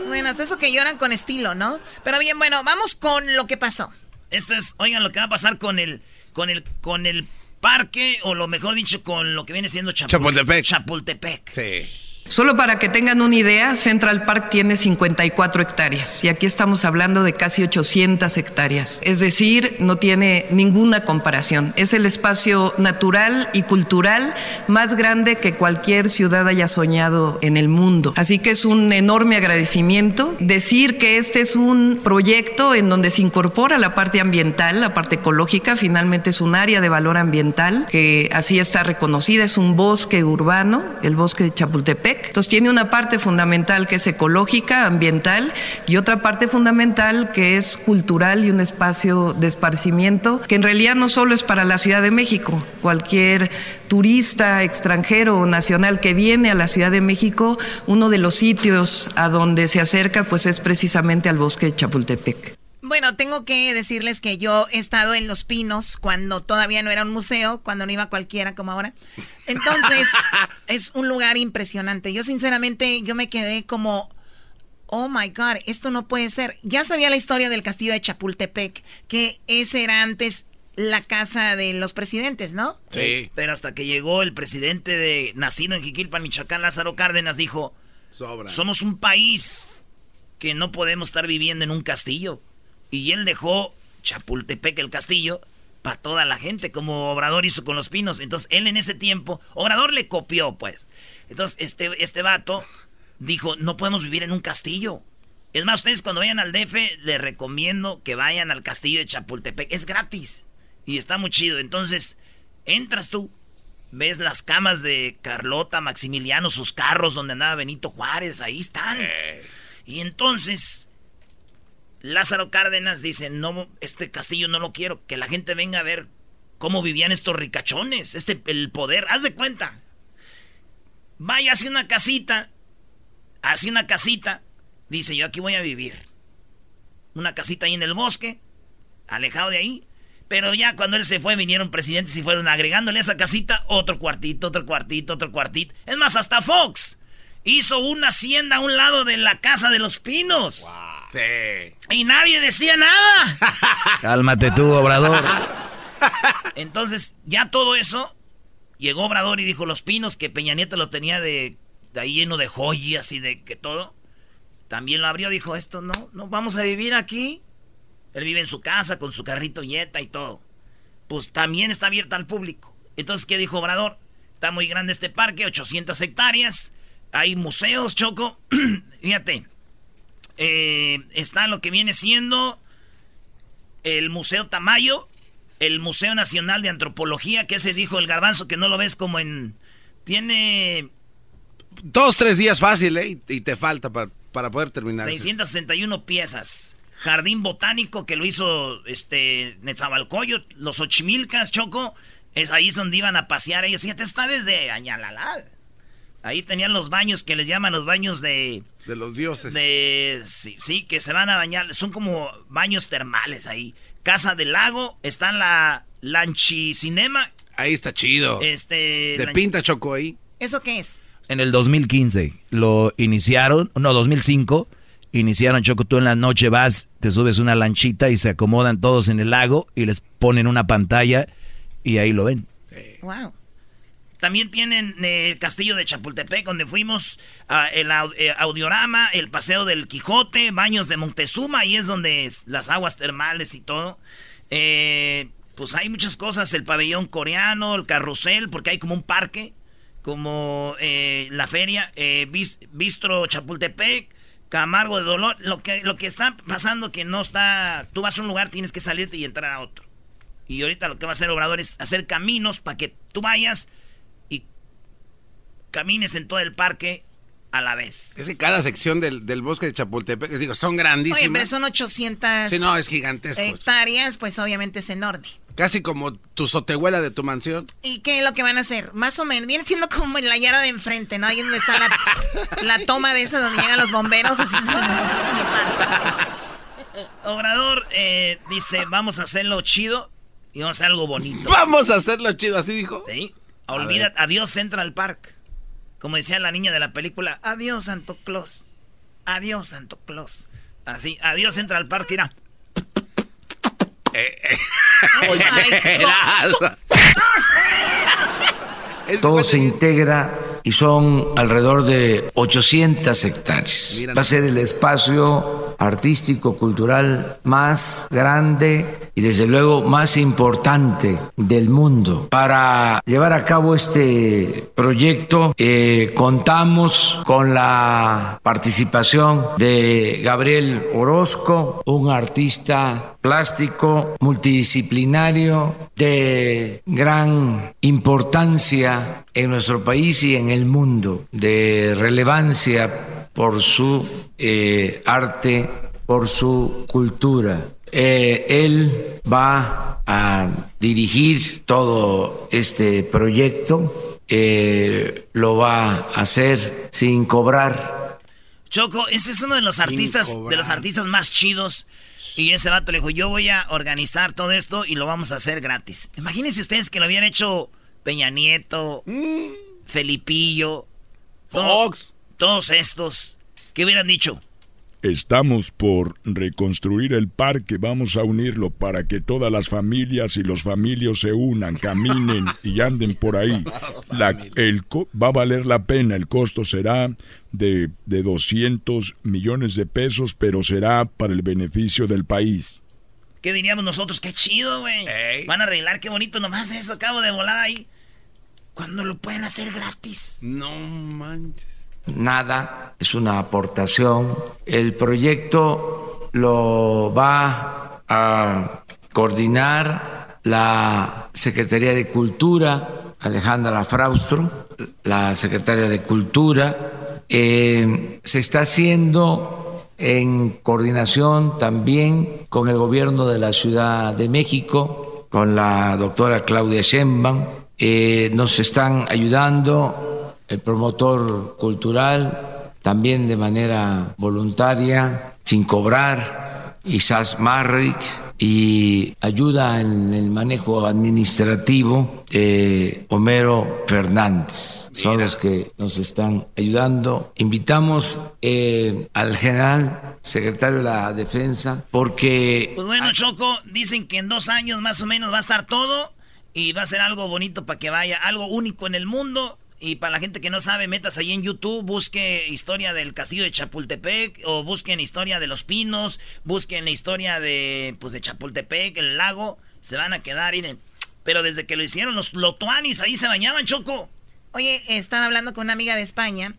Bueno, hasta eso que lloran con estilo, ¿no? Pero bien, bueno, vamos con lo que pasó. Esto es, oigan, lo que va a pasar con el, con el, con el parque, o lo mejor dicho, con lo que viene siendo Chapul- Chapultepec. Chapultepec. Sí. Solo para que tengan una idea, Central Park tiene 54 hectáreas y aquí estamos hablando de casi 800 hectáreas. Es decir, no tiene ninguna comparación. Es el espacio natural y cultural más grande que cualquier ciudad haya soñado en el mundo. Así que es un enorme agradecimiento decir que este es un proyecto en donde se incorpora la parte ambiental, la parte ecológica, finalmente es un área de valor ambiental que así está reconocida, es un bosque urbano, el bosque de Chapultepec. Entonces tiene una parte fundamental que es ecológica, ambiental, y otra parte fundamental que es cultural y un espacio de esparcimiento, que en realidad no solo es para la Ciudad de México, cualquier turista extranjero o nacional que viene a la Ciudad de México, uno de los sitios a donde se acerca pues es precisamente al bosque de Chapultepec. Bueno, tengo que decirles que yo he estado en Los Pinos cuando todavía no era un museo, cuando no iba cualquiera como ahora. Entonces, (laughs) es un lugar impresionante. Yo sinceramente, yo me quedé como, oh my God, esto no puede ser. Ya sabía la historia del castillo de Chapultepec, que ese era antes la casa de los presidentes, ¿no? Sí. Pero hasta que llegó el presidente de nacido en Jiquilpan, Michoacán, Lázaro Cárdenas, dijo, Sobra. somos un país que no podemos estar viviendo en un castillo. Y él dejó Chapultepec, el castillo, para toda la gente, como Obrador hizo con los pinos. Entonces, él en ese tiempo, Obrador le copió, pues. Entonces, este, este vato dijo, no podemos vivir en un castillo. Es más, ustedes cuando vayan al DF, les recomiendo que vayan al castillo de Chapultepec. Es gratis. Y está muy chido. Entonces, entras tú, ves las camas de Carlota, Maximiliano, sus carros donde andaba Benito Juárez, ahí están. Y entonces, Lázaro Cárdenas dice, no, este castillo no lo quiero, que la gente venga a ver cómo vivían estos ricachones, este, el poder, haz de cuenta. Vaya hacia una casita, hacia una casita, dice, yo aquí voy a vivir. Una casita ahí en el bosque, alejado de ahí. Pero ya cuando él se fue, vinieron presidentes y fueron agregándole a esa casita otro cuartito, otro cuartito, otro cuartito. Es más, hasta Fox hizo una hacienda a un lado de la casa de los pinos. Sí. Y nadie decía nada. (laughs) Cálmate tú, Obrador. Entonces, ya todo eso, llegó Obrador y dijo, los pinos que Peña Nieto los tenía de, de ahí lleno de joyas y de que todo. También lo abrió, dijo, esto no, no vamos a vivir aquí. Él vive en su casa con su carrito yeta y todo. Pues también está abierta al público. Entonces, ¿qué dijo Obrador? Está muy grande este parque, 800 hectáreas. Hay museos, Choco. (clears throat) Fíjate. Eh, está lo que viene siendo el Museo Tamayo, el Museo Nacional de Antropología, que se dijo el garbanzo que no lo ves como en... Tiene... Dos, tres días fácil, ¿eh? Y te falta para, para poder terminar. 661 piezas. Jardín Botánico que lo hizo este Netzabalcoyo, los Ochimilcas, Choco, es ahí donde iban a pasear ellos. Fíjate, está desde Añalalal. Ahí tenían los baños que les llaman los baños de... De los dioses. De... Sí, sí, que se van a bañar. Son como baños termales ahí. Casa del Lago, está en la Lanchi Cinema. Ahí está chido. Este... De pinta Choco ahí. ¿Eso qué es? En el 2015 lo iniciaron, no, 2005 iniciaron Choco, tú en la noche vas, te subes una lanchita y se acomodan todos en el lago y les ponen una pantalla y ahí lo ven. Wow. También tienen eh, el castillo de Chapultepec, donde fuimos, el eh, audiorama, el paseo del Quijote, baños de Montezuma, y es donde las aguas termales y todo. Eh, pues hay muchas cosas, el pabellón coreano, el carrusel, porque hay como un parque, como la feria, Bistro Chapultepec, Camargo de Dolor. Lo que, lo que está pasando que no está... Tú vas a un lugar, tienes que salirte y entrar a otro. Y ahorita lo que va a hacer Obrador es hacer caminos para que tú vayas camines en todo el parque a la vez. Es que cada sección del, bosque de Chapultepec, digo, son grandísimas. Oye, pero son 800 sí, no, es gigantesco. hectáreas, pues obviamente es enorme. Casi como tu sotehuela de tu mansión. ¿Y qué es lo que van a hacer? Más o menos. Viene siendo como en la yarda de enfrente, ¿no? Ahí donde está (laughs) la, toma de esa donde llegan los bomberos. Así Obrador eh, dice, vamos a hacerlo chido y vamos a hacer algo bonito. Vamos a hacerlo chido, así dijo. Sí. Olvida, adiós Central Park. Como decía la niña de la película, adiós Santo Claus. Adiós Santo Claus. Así, adiós Central Park, mira. Eh, eh. (laughs) (laughs) Todo se integra y son alrededor de 800 hectáreas. Va a ser el espacio artístico, cultural más grande y desde luego más importante del mundo. Para llevar a cabo este proyecto eh, contamos con la participación de Gabriel Orozco, un artista plástico multidisciplinario de gran importancia en nuestro país y en el mundo, de relevancia por su eh, arte, por su cultura. Eh, él va a dirigir todo este proyecto, eh, lo va a hacer sin cobrar. Choco, este es uno de los artistas, de los artistas más chidos. Y ese vato le dijo, yo voy a organizar todo esto y lo vamos a hacer gratis. Imagínense ustedes que lo habían hecho Peña Nieto, mm. Felipillo, Fox. Todos estos. ¿Qué hubieran dicho? Estamos por reconstruir el parque, vamos a unirlo para que todas las familias y los familios se unan, caminen y anden por ahí. el va a valer la pena, el costo será de, de 200 millones de pesos, pero será para el beneficio del país. ¿Qué diríamos nosotros? ¡Qué chido, güey! Van a arreglar, qué bonito nomás eso, acabo de volar ahí. Cuando lo pueden hacer gratis. No manches nada, es una aportación. El proyecto lo va a coordinar la Secretaría de Cultura, Alejandra Fraustro, la Secretaria de Cultura. Eh, se está haciendo en coordinación también con el gobierno de la Ciudad de México, con la doctora Claudia Sheinbaum. Eh, nos están ayudando el promotor cultural, también de manera voluntaria, sin cobrar, Isas Marrik y ayuda en el manejo administrativo eh, Homero Fernández. Son los que nos están ayudando. Invitamos eh, al general secretario de la Defensa porque... Pues bueno, Choco, dicen que en dos años más o menos va a estar todo y va a ser algo bonito para que vaya, algo único en el mundo. Y para la gente que no sabe, metas ahí en YouTube, busque historia del castillo de Chapultepec o busquen historia de los pinos, busquen la historia de pues de Chapultepec, el lago, se van a quedar, miren. Pero desde que lo hicieron los lotuanis ahí se bañaban, Choco. Oye, estaba hablando con una amiga de España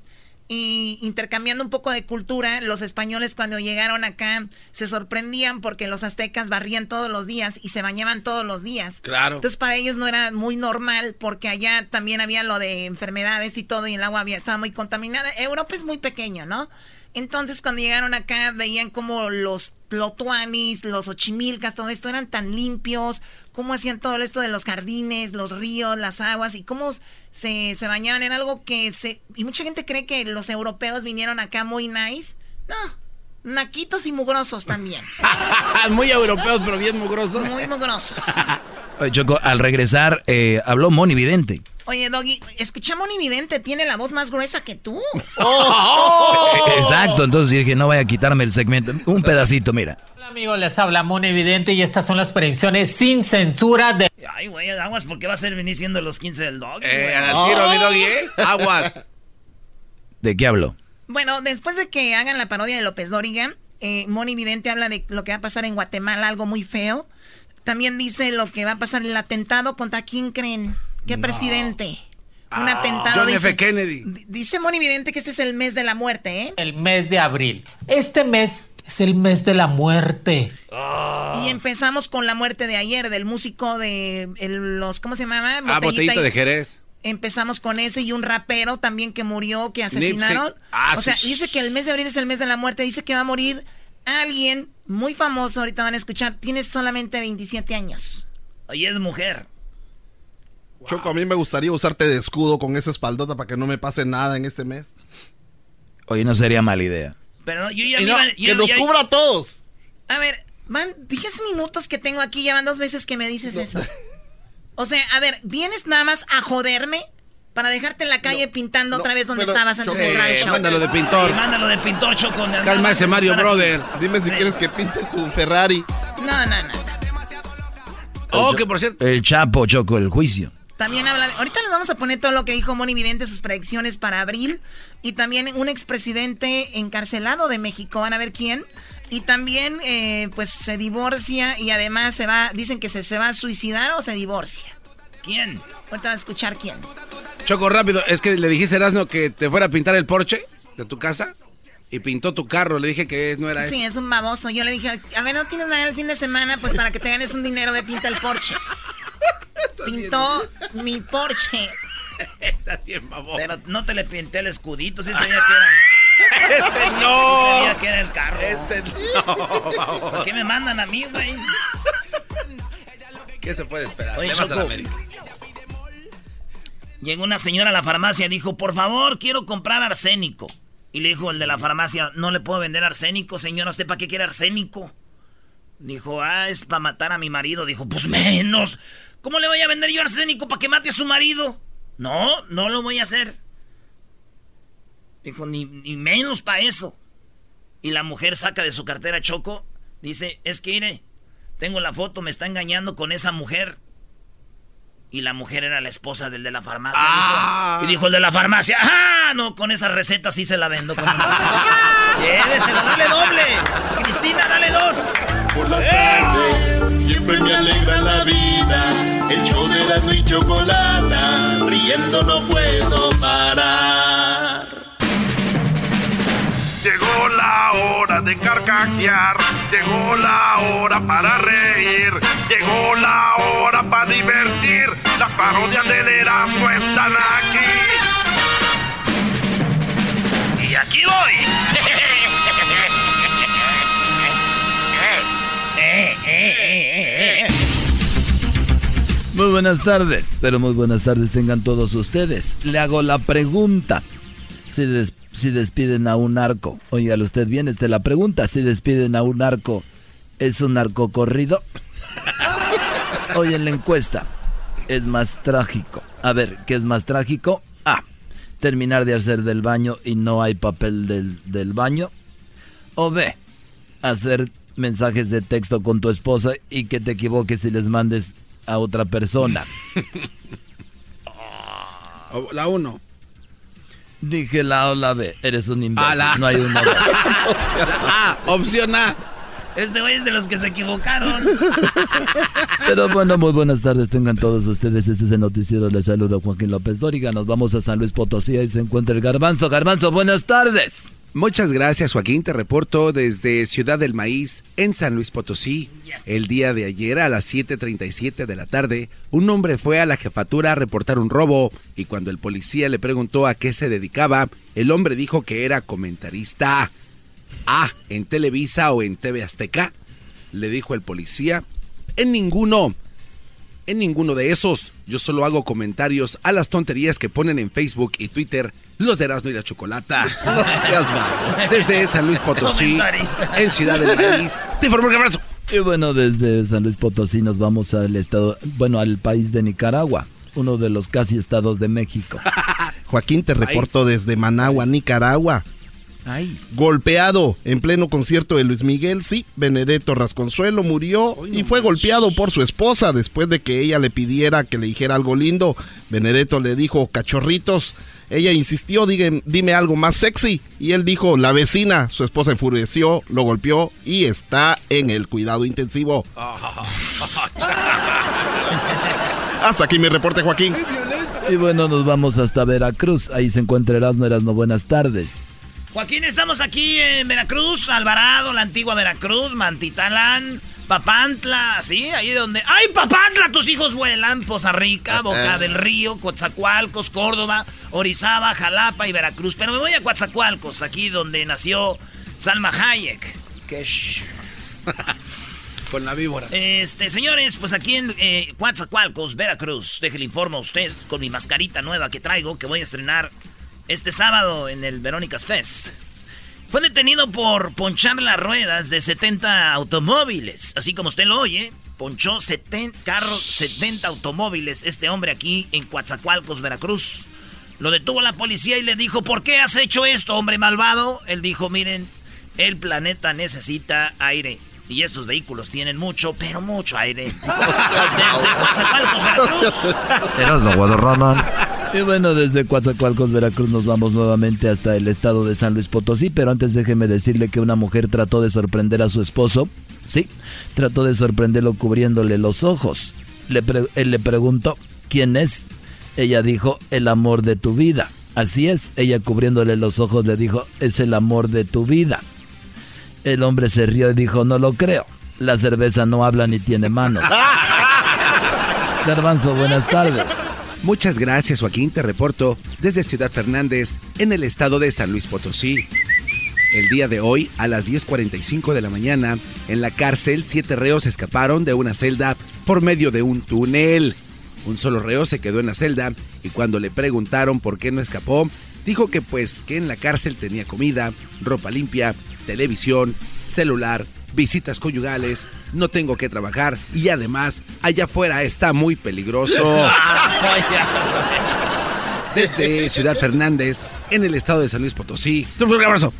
y intercambiando un poco de cultura, los españoles cuando llegaron acá se sorprendían porque los aztecas barrían todos los días y se bañaban todos los días. Claro. Entonces para ellos no era muy normal porque allá también había lo de enfermedades y todo y el agua había, estaba muy contaminada. Europa es muy pequeño, ¿no? Entonces cuando llegaron acá veían como los plotuanis, los ochimilcas, todo esto eran tan limpios, cómo hacían todo esto de los jardines, los ríos, las aguas y cómo se, se bañaban en algo que se... Y mucha gente cree que los europeos vinieron acá muy nice. No, naquitos y mugrosos también. (laughs) muy europeos, pero bien mugrosos. Muy mugrosos. (laughs) Choco, al regresar, eh, habló Moni Vidente. Oye, Doggy, escucha Moni Vidente, tiene la voz más gruesa que tú. (laughs) Exacto, entonces dije, no vaya a quitarme el segmento. Un pedacito, mira. Hola, amigos, les habla Moni Vidente y estas son las predicciones sin censura de... Ay, güey, aguas, porque va a ser venir siendo los 15 del Doggy, Eh, al tiro, mi Doggy, ¿eh? Aguas. ¿De qué habló? Bueno, después de que hagan la parodia de López Dóriga, eh, Moni Vidente habla de lo que va a pasar en Guatemala, algo muy feo. También dice lo que va a pasar en el atentado contra quién creen. ¿Qué presidente? Un atentado. John dice, F. Kennedy. Dice Moni Vidente que este es el mes de la muerte, ¿eh? El mes de abril. Este mes es el mes de la muerte. Y empezamos con la muerte de ayer del músico de el- los ¿cómo se llama? Ah, botellita y- de Jerez. Empezamos con ese y un rapero también que murió, que asesinaron. Ah, o sea, sí. dice que el mes de abril es el mes de la muerte. Dice que va a morir alguien muy famoso. Ahorita van a escuchar. Tiene solamente 27 años. Y es mujer. Choco, a mí me gustaría usarte de escudo con esa espaldota para que no me pase nada en este mes. Oye, no sería mala idea. Pero yo ya Y me no, iba- yo- que nos ya- cubra a todos. A ver, van 10 minutos que tengo aquí. Ya van dos veces que me dices eso. (laughs) O sea, a ver, ¿vienes nada más a joderme? Para dejarte en la calle pintando otra vez donde estabas antes del radio eh. Mándalo de pintor. Sí, mándalo de pintor, Choco. Calma ese Mario Brothers. Dime si quieres que pinte tu Ferrari. No, no, no. Oh, que por cierto. El Chapo, Choco, el juicio. También habla de- Ahorita les vamos a poner todo lo que dijo Moni Vidente, sus predicciones para abril. Y también un expresidente encarcelado de México. Van a ver quién. Y también, eh, pues, se divorcia y además se va... Dicen que se, se va a suicidar o se divorcia. ¿Quién? Ahorita vas a escuchar quién. Choco, rápido. Es que le dijiste a Erasmo que te fuera a pintar el Porsche de tu casa y pintó tu carro. Le dije que no era eso. Sí, es un baboso. Yo le dije, a ver, ¿no tienes nada el fin de semana? Pues para que te ganes un dinero de pinta el Porsche. (laughs) Pintó mi Porsche. (laughs) Está bien, babón. Pero no te le pinté el escudito, sí sabía (laughs) que era. ¡Ese no! sabía que era el carro. ¡Ese no! ¿Por qué me mandan a mí, güey? ¿Qué se puede esperar? Oye, a la. América. Llegó una señora a la farmacia y dijo, por favor, quiero comprar arsénico. Y le dijo el de la farmacia, no le puedo vender arsénico, señora, ¿usted para qué quiere arsénico? Dijo, ah, es para matar a mi marido. Dijo, pues menos. ¿Cómo le voy a vender yo arsénico para que mate a su marido? No, no lo voy a hacer. Dijo, ni, ni menos para eso. Y la mujer saca de su cartera Choco, dice, es que mire, tengo la foto, me está engañando con esa mujer. Y la mujer era la esposa del de la farmacia. Ah. dijo. Y dijo el de la farmacia, ¡ah! No, con esa receta sí se la vendo. Con (laughs) Llévesela, dale doble. Cristina, dale dos. Por las tardes siempre me alegra la vida. El show de la y chocolata, riendo no puedo parar. De carcajear, llegó la hora para reír, llegó la hora para divertir. Las parodias del Erasmo están aquí. Y aquí voy. Muy buenas tardes, pero muy buenas tardes tengan todos ustedes. Le hago la pregunta. Si, des- si despiden a un narco, oígale usted bien, esta es la pregunta. Si despiden a un narco es un narcocorrido. (laughs) Hoy en la encuesta es más trágico. A ver, ¿qué es más trágico? A. Terminar de hacer del baño y no hay papel del, del baño. O B. Hacer mensajes de texto con tu esposa y que te equivoques y les mandes a otra persona. (laughs) La 1. Dije la O, la B. Eres un imbécil. La- No hay una B. A, opción A. Este güey es de los que se equivocaron. (laughs) Pero bueno, muy buenas tardes tengan todos ustedes. Este es el noticiero. Les saluda Joaquín López Dóriga. Nos vamos a San Luis Potosí. Ahí se encuentra el Garbanzo. Garbanzo, buenas tardes. Muchas gracias, Joaquín. Te reporto desde Ciudad del Maíz, en San Luis Potosí. El día de ayer, a las 7:37 de la tarde, un hombre fue a la jefatura a reportar un robo y cuando el policía le preguntó a qué se dedicaba, el hombre dijo que era comentarista. Ah, ¿en Televisa o en TV Azteca? Le dijo el policía. En ninguno. En ninguno de esos. Yo solo hago comentarios a las tonterías que ponen en Facebook y Twitter los de Erasmo y la Chocolata. (laughs) Desde San Luis Potosí, en Ciudad del País. Te informo que abrazo. Y bueno, desde San Luis Potosí nos vamos al estado, bueno, al país de Nicaragua, uno de los casi estados de México. (laughs) Joaquín, te reporto desde Managua, Nicaragua. Ay. Golpeado en pleno concierto de Luis Miguel, sí, Benedetto Rasconsuelo murió y fue golpeado por su esposa después de que ella le pidiera que le dijera algo lindo. Benedetto le dijo cachorritos. Ella insistió, "Digue- dime algo más sexy. Y él dijo, la vecina. Su esposa enfureció, lo golpeó y está en el cuidado intensivo. (laughs) Hasta aquí mi reporte, Joaquín. Y bueno, nos vamos hasta Veracruz. Ahí se encuentra Erasmo, Erasmo, buenas tardes. Joaquín, estamos aquí en Veracruz, Alvarado, la antigua Veracruz, Mantitalán, Papantla, ¿sí? Ahí donde... ¡Ay, Papantla! Tus hijos vuelan. Poza Rica, Boca del Río, Coatzacoalcos, Córdoba, Orizaba, Jalapa y Veracruz. Pero me voy a Coatzacoalcos, aquí donde nació Salma Hayek. Que (laughs) Con la víbora. Este, señores, pues aquí en eh, Coatzacoalcos, Veracruz, déjele informo a usted con mi mascarita nueva que traigo, que voy a estrenar este sábado en el Verónicas Fest. Fue detenido por ponchar las ruedas de 70 automóviles. Así como usted lo oye, ponchó 70 carros, 70 automóviles este hombre aquí en Coatzacoalcos, Veracruz. Lo detuvo la policía y le dijo, ¿por qué has hecho esto, hombre malvado? Él dijo, miren, el planeta necesita aire. Y estos vehículos tienen mucho, pero mucho aire. (laughs) Desde Coatzacoalcos, Veracruz. Y bueno, desde Coatzacoalcos, Veracruz, nos vamos nuevamente hasta el estado de San Luis Potosí. Pero antes déjeme decirle que una mujer trató de sorprender a su esposo. Sí, trató de sorprenderlo cubriéndole los ojos. Le pre- él le preguntó, ¿quién es? Ella dijo, el amor de tu vida. Así es, ella cubriéndole los ojos le dijo, es el amor de tu vida. El hombre se rió y dijo, no lo creo. La cerveza no habla ni tiene manos. (laughs) Garbanzo, buenas tardes. Muchas gracias, Joaquín. Te reporto desde Ciudad Fernández, en el estado de San Luis Potosí. El día de hoy, a las 10.45 de la mañana, en la cárcel, siete reos escaparon de una celda por medio de un túnel. Un solo reo se quedó en la celda y cuando le preguntaron por qué no escapó, dijo que pues que en la cárcel tenía comida, ropa limpia, televisión, celular, visitas conyugales, no tengo que trabajar y además allá afuera está muy peligroso. (laughs) Desde Ciudad Fernández, en el estado de San Luis Potosí. Un fuerte abrazo.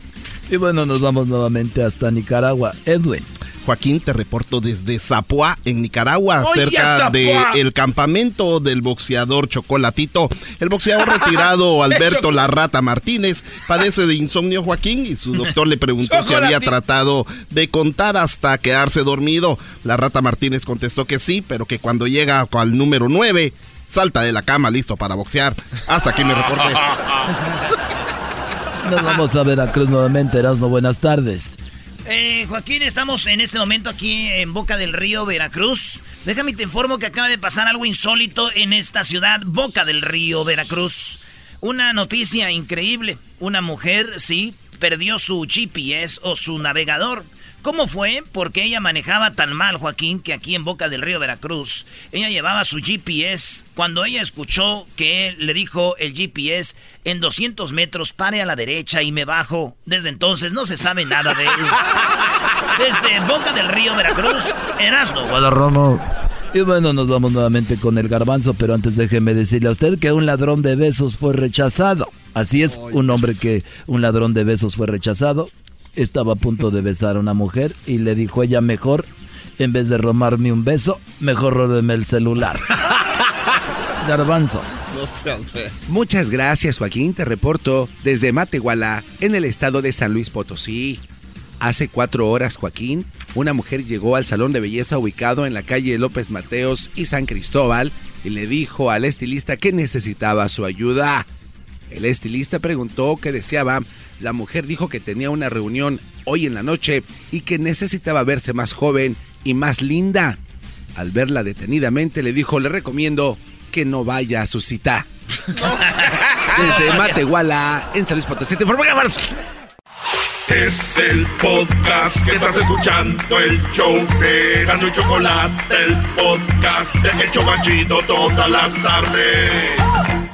Y bueno, nos vamos nuevamente hasta Nicaragua. Edwin. Joaquín, te reporto desde Zapoá, en Nicaragua, Oye, cerca del campamento del boxeador Chocolatito. El boxeador (laughs) retirado Alberto La Rata Martínez padece de insomnio, Joaquín, y su doctor le preguntó si había tratado de contar hasta quedarse dormido. La Rata Martínez contestó que sí, pero que cuando llega al número 9, salta de la cama listo para boxear. Hasta aquí mi reporte. Nos vamos a Veracruz nuevamente. Erasmo, buenas tardes. Eh, Joaquín, estamos en este momento aquí en Boca del Río, Veracruz. Déjame te informo que acaba de pasar algo insólito en esta ciudad, Boca del Río, Veracruz. Una noticia increíble. Una mujer, sí, perdió su GPS o su navegador. ¿Cómo fue? Porque ella manejaba tan mal, Joaquín, que aquí en Boca del Río, Veracruz, ella llevaba su GPS. Cuando ella escuchó que él le dijo el GPS, en 200 metros pare a la derecha y me bajo. Desde entonces no se sabe nada de él. (laughs) Desde Boca del Río, Veracruz, Erasmo. Guadarramo. Y bueno, nos vamos nuevamente con el garbanzo, pero antes déjeme decirle a usted que un ladrón de besos fue rechazado. Así es, un hombre que un ladrón de besos fue rechazado. Estaba a punto de besar a una mujer y le dijo ella mejor, en vez de romarme un beso, mejor róbeme el celular. (laughs) garbanzo. Muchas gracias, Joaquín. Te reporto desde Matehuala, en el estado de San Luis Potosí. Hace cuatro horas, Joaquín, una mujer llegó al salón de belleza ubicado en la calle López Mateos y San Cristóbal y le dijo al estilista que necesitaba su ayuda. El estilista preguntó qué deseaba. La mujer dijo que tenía una reunión hoy en la noche y que necesitaba verse más joven y más linda. Al verla detenidamente le dijo, le recomiendo que no vaya a su cita. (laughs) Desde Matehuala, en San Luis Potosí, te es el podcast que estás escuchando, el show de Gano y Chocolate, el podcast de Hecho Banchito todas las tardes.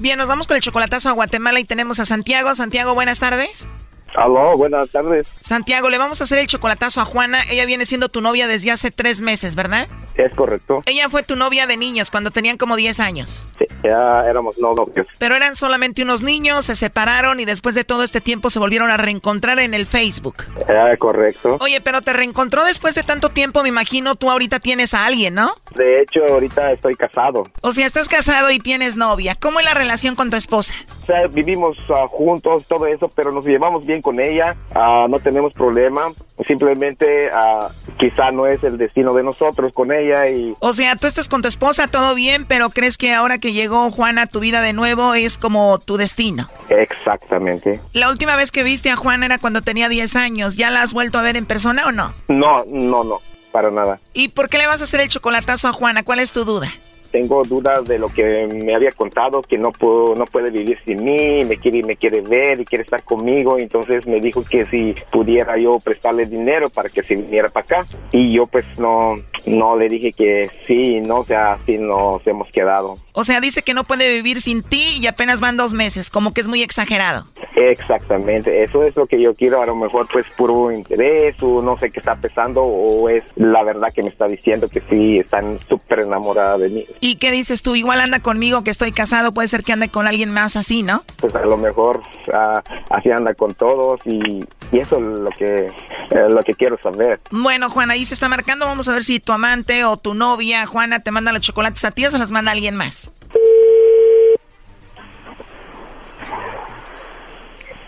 Bien, nos vamos con el chocolatazo a Guatemala y tenemos a Santiago. Santiago, buenas tardes. Aló, buenas tardes. Santiago, le vamos a hacer el chocolatazo a Juana. Ella viene siendo tu novia desde hace tres meses, ¿verdad? Es correcto. Ella fue tu novia de niños cuando tenían como 10 años. Sí, ya éramos novios. Pero eran solamente unos niños, se separaron y después de todo este tiempo se volvieron a reencontrar en el Facebook. Ya, correcto. Oye, pero te reencontró después de tanto tiempo, me imagino tú ahorita tienes a alguien, ¿no? De hecho, ahorita estoy casado. O sea, estás casado y tienes novia. ¿Cómo es la relación con tu esposa? O sea, vivimos uh, juntos, todo eso, pero nos llevamos bien con ella. Uh, no tenemos problema. Simplemente uh, quizá no es el destino de nosotros con ella y... O sea, tú estás con tu esposa, todo bien, pero crees que ahora que llegó Juana a tu vida de nuevo es como tu destino. Exactamente. La última vez que viste a Juana era cuando tenía 10 años. ¿Ya la has vuelto a ver en persona o no? No, no, no, para nada. ¿Y por qué le vas a hacer el chocolatazo a Juana? ¿Cuál es tu duda? Tengo dudas de lo que me había contado, que no puedo, no puede vivir sin mí, me quiere, me quiere ver y quiere estar conmigo, entonces me dijo que si pudiera yo prestarle dinero para que se viniera para acá y yo pues no, no le dije que sí, no, o sea, así nos hemos quedado. O sea, dice que no puede vivir sin ti y apenas van dos meses, como que es muy exagerado. Exactamente, eso es lo que yo quiero, a lo mejor pues puro interés o no sé qué está pensando o es la verdad que me está diciendo que sí, están súper enamorada de mí. ¿Y qué dices tú? Igual anda conmigo que estoy casado, puede ser que ande con alguien más así, ¿no? Pues a lo mejor uh, así anda con todos y, y eso es lo que, eh, lo que quiero saber. Bueno, Juana, ahí se está marcando, vamos a ver si tu amante o tu novia, Juana, te manda los chocolates a ti o se los manda alguien más.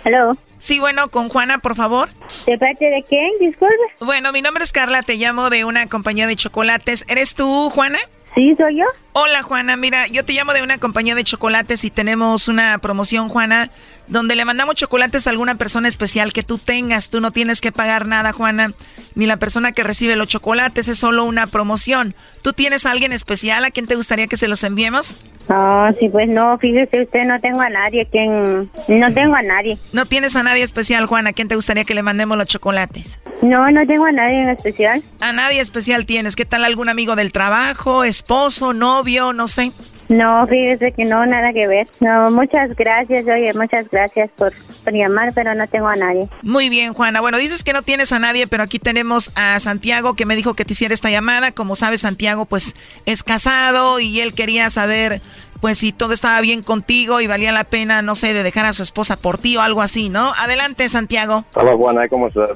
¿Aló? Sí, bueno, con Juana, por favor. ¿De parte de quién? Disculpe. Bueno, mi nombre es Carla, te llamo de una compañía de chocolates. ¿Eres tú, Juana? Sí, soy yo. Hola, Juana. Mira, yo te llamo de una compañía de chocolates y tenemos una promoción, Juana, donde le mandamos chocolates a alguna persona especial que tú tengas. Tú no tienes que pagar nada, Juana, ni la persona que recibe los chocolates. Es solo una promoción. ¿Tú tienes a alguien especial a quien te gustaría que se los enviemos? Ah, sí, pues no, fíjese usted, no tengo a nadie quien... No tengo a nadie. ¿No tienes a nadie especial, Juana? ¿A quién te gustaría que le mandemos los chocolates? No, no tengo a nadie en especial. ¿A nadie especial tienes? ¿Qué tal algún amigo del trabajo, esposo, novio, no sé? No, fíjese que no, nada que ver. No, muchas gracias, oye, muchas gracias por, por, llamar, pero no tengo a nadie. Muy bien, Juana. Bueno, dices que no tienes a nadie, pero aquí tenemos a Santiago que me dijo que te hiciera esta llamada. Como sabes, Santiago pues es casado y él quería saber pues si todo estaba bien contigo y valía la pena, no sé, de dejar a su esposa por ti o algo así, ¿no? Adelante, Santiago. Hola, Juana, ¿cómo estás?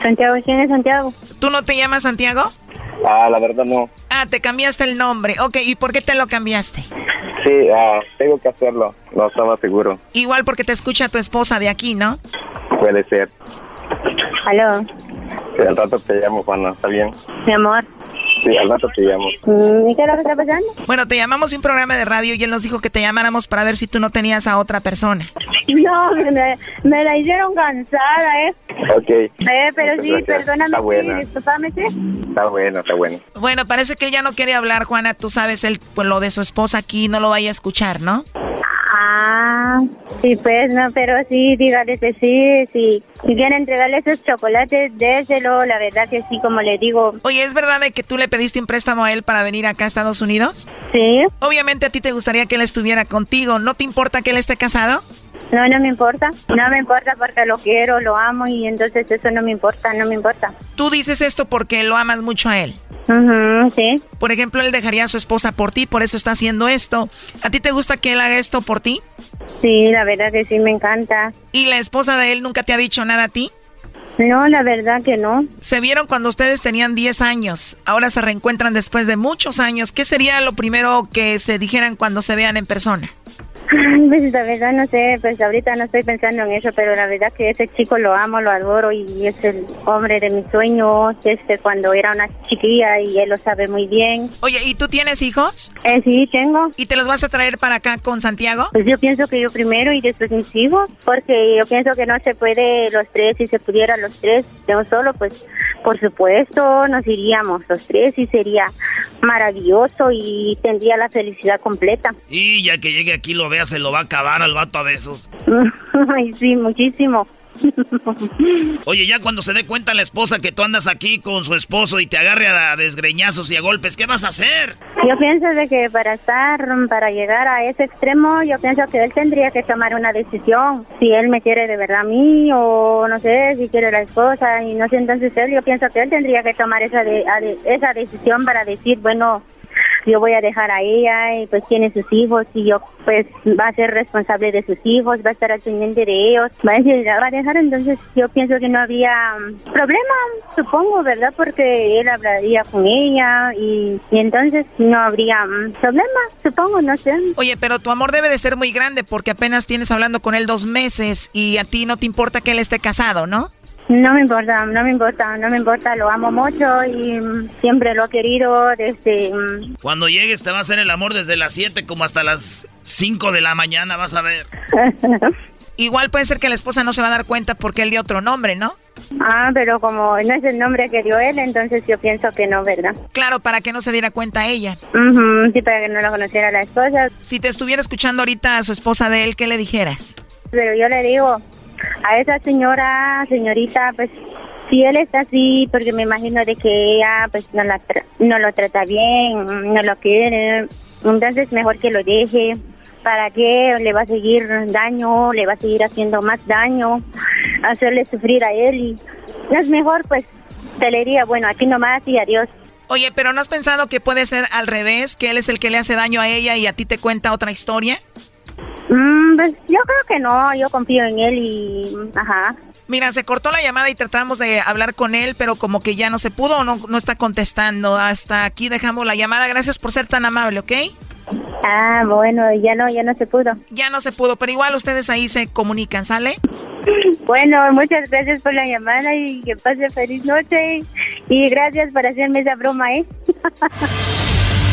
Santiago, ¿quién es Santiago? ¿Tú no te llamas Santiago? Ah, la verdad no. Ah, te cambiaste el nombre. Ok, ¿y por qué te lo cambiaste? Sí, ah, tengo que hacerlo. No estaba seguro. Igual porque te escucha tu esposa de aquí, ¿no? Puede ser. Aló. Sí, al rato te llamo, Juana. ¿Está bien? Mi amor. Sí, al rato te llamo. Mm, ¿Y qué es lo que está pasando? Bueno, te llamamos de un programa de radio y él nos dijo que te llamáramos para ver si tú no tenías a otra persona. No, me, me la hicieron cansada, ¿eh? Ok. Eh, pero sí, Gracias. perdóname, Está sí, buena. discúlpame, sí. Está bueno, está bueno. Bueno, parece que él ya no quiere hablar, Juana. Tú sabes el, pues, lo de su esposa aquí, no lo vaya a escuchar, ¿no? Ah, sí, pues, no, pero sí, dígale que sí, sí. Si quiere entregarle esos chocolates, déselo, la verdad que sí, como le digo. Oye, ¿es verdad de que tú le pediste un préstamo a él para venir acá a Estados Unidos? Sí. Obviamente a ti te gustaría que él estuviera contigo. ¿No te importa que él esté casado? No, no me importa, no me importa porque lo quiero, lo amo y entonces eso no me importa, no me importa. Tú dices esto porque lo amas mucho a él. Sí. Por ejemplo, él dejaría a su esposa por ti, por eso está haciendo esto. ¿A ti te gusta que él haga esto por ti? Sí, la verdad que sí, me encanta. ¿Y la esposa de él nunca te ha dicho nada a ti? No, la verdad que no. Se vieron cuando ustedes tenían 10 años, ahora se reencuentran después de muchos años. ¿Qué sería lo primero que se dijeran cuando se vean en persona? Pues la verdad no sé, pues ahorita no estoy pensando en eso, pero la verdad que ese chico lo amo, lo adoro y es el hombre de mis sueños, este cuando era una chiquilla y él lo sabe muy bien. Oye, ¿y tú tienes hijos? Eh, sí, tengo. ¿Y te los vas a traer para acá con Santiago? Pues yo pienso que yo primero y después mis hijos, porque yo pienso que no se puede los tres, si se pudiera los tres de un solo, pues por supuesto nos iríamos los tres y sería maravilloso y tendría la felicidad completa. Y ya que llegue aquí lo se lo va a acabar al vato a besos. (laughs) Ay, sí, muchísimo. (laughs) Oye, ya cuando se dé cuenta la esposa que tú andas aquí con su esposo y te agarre a desgreñazos y a golpes, ¿qué vas a hacer? Yo pienso de que para estar, para llegar a ese extremo, yo pienso que él tendría que tomar una decisión. Si él me quiere de verdad a mí o no sé, si quiere la esposa y no sé, entonces él, yo pienso que él tendría que tomar esa, de- esa decisión para decir, bueno, yo voy a dejar a ella y pues tiene sus hijos y yo pues va a ser responsable de sus hijos, va a estar al pendiente de ellos, va a decir, va a dejar, entonces yo pienso que no habría mm, problema, supongo, ¿verdad? Porque él hablaría con ella y, y entonces no habría mm, problema, supongo, no sé. Oye, pero tu amor debe de ser muy grande porque apenas tienes hablando con él dos meses y a ti no te importa que él esté casado, ¿no? No me importa, no me importa, no me importa, lo amo mucho y mm, siempre lo he querido desde... mm, Cuando llegues te va a hacer el amor desde las 7 como hasta las 5 de la mañana, vas a ver. (laughs) Igual puede ser que la esposa no se va a dar cuenta porque él dio otro nombre, ¿no? Ah, pero como no es el nombre que dio él, entonces yo pienso que no, ¿verdad? Claro, para que no se diera cuenta ella. Sí, para que no lo conociera la esposa. Si te estuviera escuchando ahorita a su esposa de él, ¿qué le dijeras? Pero yo le digo a esa señora, señorita, pues si él está así, porque me imagino de que ella pues no, la tra- no lo trata bien, no lo quiere, entonces mejor que lo deje. ¿Para qué le va a seguir daño? Le va a seguir haciendo más daño, hacerle sufrir a él. Y es mejor, pues, te le diría, bueno, aquí nomás y adiós. Oye, pero ¿no has pensado que puede ser al revés? Que él es el que le hace daño a ella y a ti te cuenta otra historia? Mm, pues yo creo que no, yo confío en él y... Ajá. Mira, se cortó la llamada y tratamos de hablar con él, pero como que ya no se pudo o no, no está contestando. Hasta aquí dejamos la llamada. Gracias por ser tan amable, ¿ok? Ah, bueno, ya no, ya no se pudo. Ya no se pudo, pero igual ustedes ahí se comunican, ¿sale? Bueno, muchas gracias por la llamada y que pase feliz noche. Y gracias por hacerme esa broma, ¿eh? (laughs)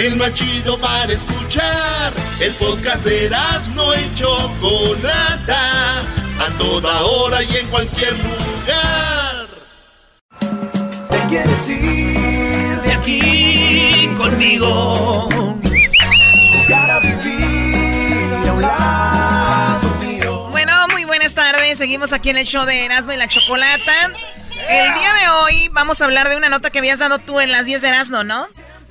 El más chido para escuchar. El podcast de Erasmo y Chocolata. A toda hora y en cualquier lugar. Te quieres ir de aquí conmigo. Jugar a vivir a un lado mío. Bueno, muy buenas tardes. Seguimos aquí en el show de Erasmo y la Chocolata. El día de hoy vamos a hablar de una nota que habías dado tú en las 10 de Erasmo, ¿no?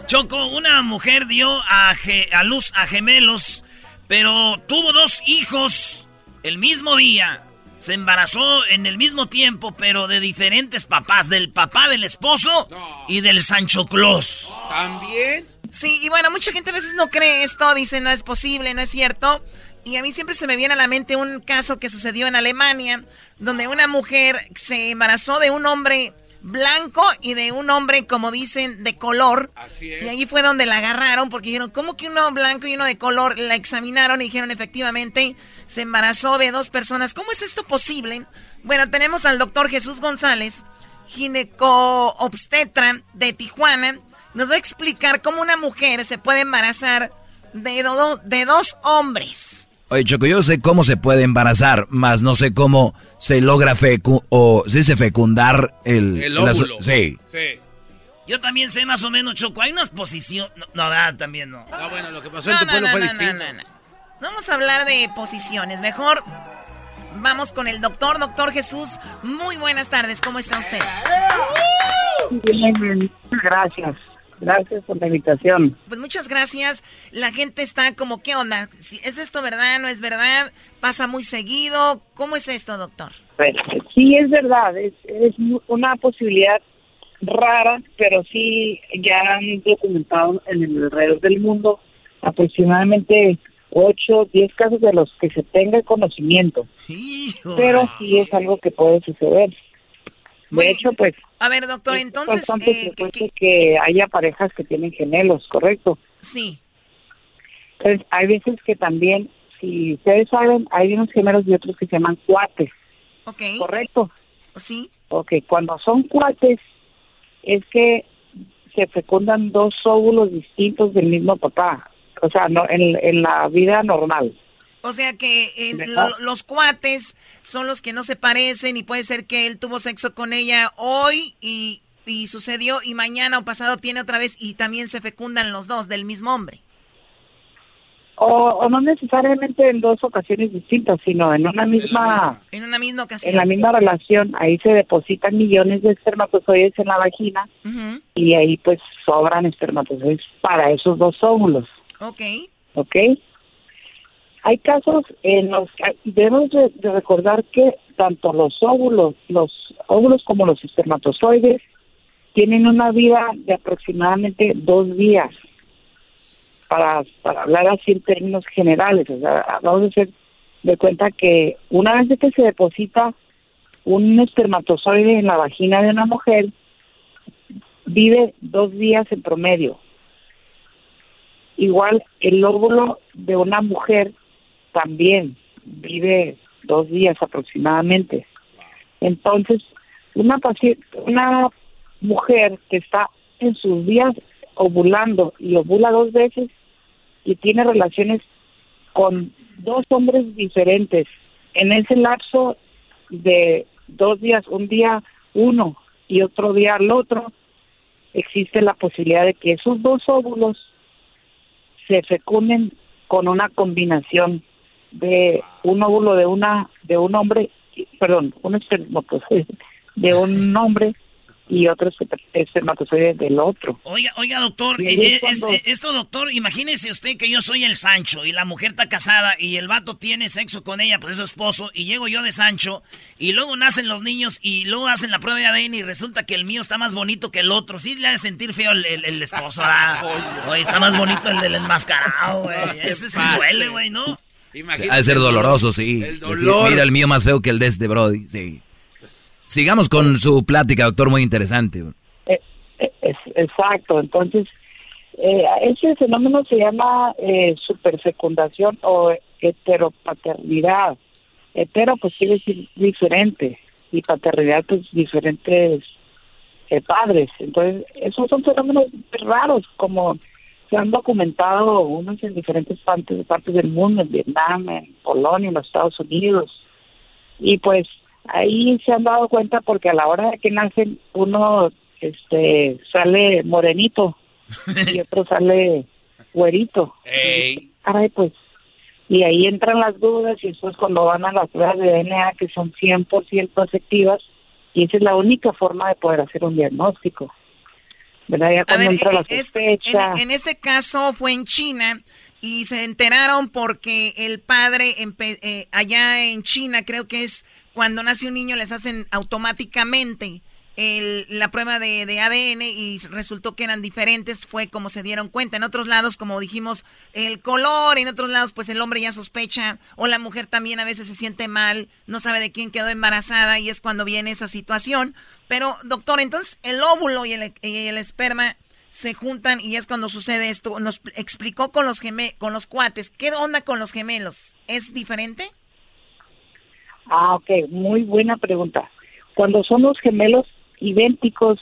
Choco, una mujer dio a, ge- a luz a gemelos, pero tuvo dos hijos el mismo día. se embarazó en el mismo tiempo, pero de diferentes papás, del papá del esposo y del Sancho Claus. ¿También? Sí, y bueno, mucha gente a veces no cree esto, dice no es posible, no es cierto. Y a mí siempre se me viene a la mente un caso que sucedió en Alemania, donde una mujer se embarazó de un hombre blanco y de un hombre, como dicen, de color. Así es. Y ahí fue donde la agarraron porque dijeron, ¿cómo que uno blanco y uno de color? La examinaron y dijeron, efectivamente, se embarazó de dos personas. ¿Cómo es esto posible? Bueno, tenemos al doctor Jesús González, gineco-obstetra de Tijuana. Nos va a explicar cómo una mujer se puede embarazar de, de dos hombres. Oye, Choco, yo sé cómo se puede embarazar, más no sé cómo se logra fecu o se dice fecundar el, el óvulo. sí. Sí. Yo también sé más o menos, Choco. Hay unas posiciones. No, no, ah, también no. No, bueno, lo que pasó en tu pueblo fue distinto. No, no, no, Vamos a hablar de posiciones. Mejor vamos con el doctor, doctor Jesús. Muy buenas tardes. ¿Cómo está usted? Bien, gracias. Gracias por la invitación. Pues muchas gracias. La gente está como, ¿qué onda? ¿Es esto verdad? ¿No es verdad? ¿Pasa muy seguido? ¿Cómo es esto, doctor? Sí, es verdad. Es, es una posibilidad rara, pero sí ya han documentado en el alrededor del mundo aproximadamente 8, 10 casos de los que se tenga conocimiento. Pero sí es algo que puede suceder. De hecho, pues... A ver, doctor, entonces... Eh, que, que, haya parejas que tienen gemelos, ¿correcto? Sí. Entonces, hay veces que también, si ustedes saben, hay unos gemelos y otros que se llaman cuates. Ok. ¿Correcto? Sí. Ok, cuando son cuates, es que se fecundan dos óvulos distintos del mismo papá. O sea, no, en, en la vida normal. O sea que los cuates son los que no se parecen y puede ser que él tuvo sexo con ella hoy y, sucedió y mañana o pasado tiene otra vez y también se fecundan los dos del mismo hombre. O, no necesariamente en dos ocasiones distintas, sino en una misma... En una misma ocasión. En la misma relación. Ahí se depositan millones de espermatozoides en la vagina y ahí pues sobran espermatozoides para esos dos óvulos. Ok. Ok. Hay casos en los que debemos de, recordar que tanto los óvulos, los óvulos como los espermatozoides tienen una vida de aproximadamente dos días. Para, para hablar así en términos generales, o sea, vamos a hacer de cuenta que una vez que se deposita un espermatozoide en la vagina de una mujer, vive dos días en promedio. Igual el óvulo de una mujer también vive dos días aproximadamente. Entonces, una paciente, una mujer que está en sus días ovulando y ovula dos veces y tiene relaciones con dos hombres diferentes en ese lapso de dos días, un día uno y otro día al otro, existe la posibilidad de que esos dos óvulos se fecunden con una combinación de un óvulo de una de un hombre, perdón, un espermatozoide de un (laughs) hombre y otro espermatozoide del otro. Oiga, oiga, doctor, eh, eh, eh, esto, doctor, imagínese usted que yo soy el Sancho y la mujer está casada y el vato tiene sexo con ella, pues es su esposo, y llego yo de Sancho y luego nacen los niños y luego hacen la prueba de ADN y resulta que el mío está más bonito que el otro. Sí le ha de sentir feo el, el, esposo, (laughs) Oye, está más bonito el del enmascarado, güey. Ese sí duele, güey, ¿no? Ha de ser doloroso, sí. mira, el mío más feo que el de este, Brody. Sí. Sigamos con su plática, doctor, muy interesante. Eh, eh, exacto, entonces, eh, ese fenómeno se llama eh, superfecundación o heteropaternidad. Hetero, pues quiere decir diferente, y paternidad, pues diferentes padres. Entonces, esos son fenómenos raros, como se han documentado unos en diferentes partes, partes del mundo, en Vietnam, en Polonia, en los Estados Unidos. Y pues ahí se han dado cuenta porque a la hora de que nacen uno este sale morenito y (laughs) otro sale güerito. Ey. pues y ahí entran las dudas y después cuando van a las pruebas de DNA que son 100% efectivas y esa es la única forma de poder hacer un diagnóstico. En, este caso fue en China y se enteraron porque el padre eh, allá en China creo que es cuando nace un niño les hacen automáticamente la prueba de, de, ADN y resultó que eran diferentes, fue como se dieron cuenta. En otros lados, como dijimos, el color, en otros lados, pues el hombre ya sospecha, o la mujer también a veces se siente mal, no sabe de quién quedó embarazada y es cuando viene esa situación. Pero, doctor, entonces el óvulo y el, y el esperma se juntan y es cuando sucede esto. Nos explicó con los, geme con los cuates. ¿Qué onda con los gemelos? ¿Es diferente? Ah, ok, muy buena pregunta. Cuando son los gemelos idénticos,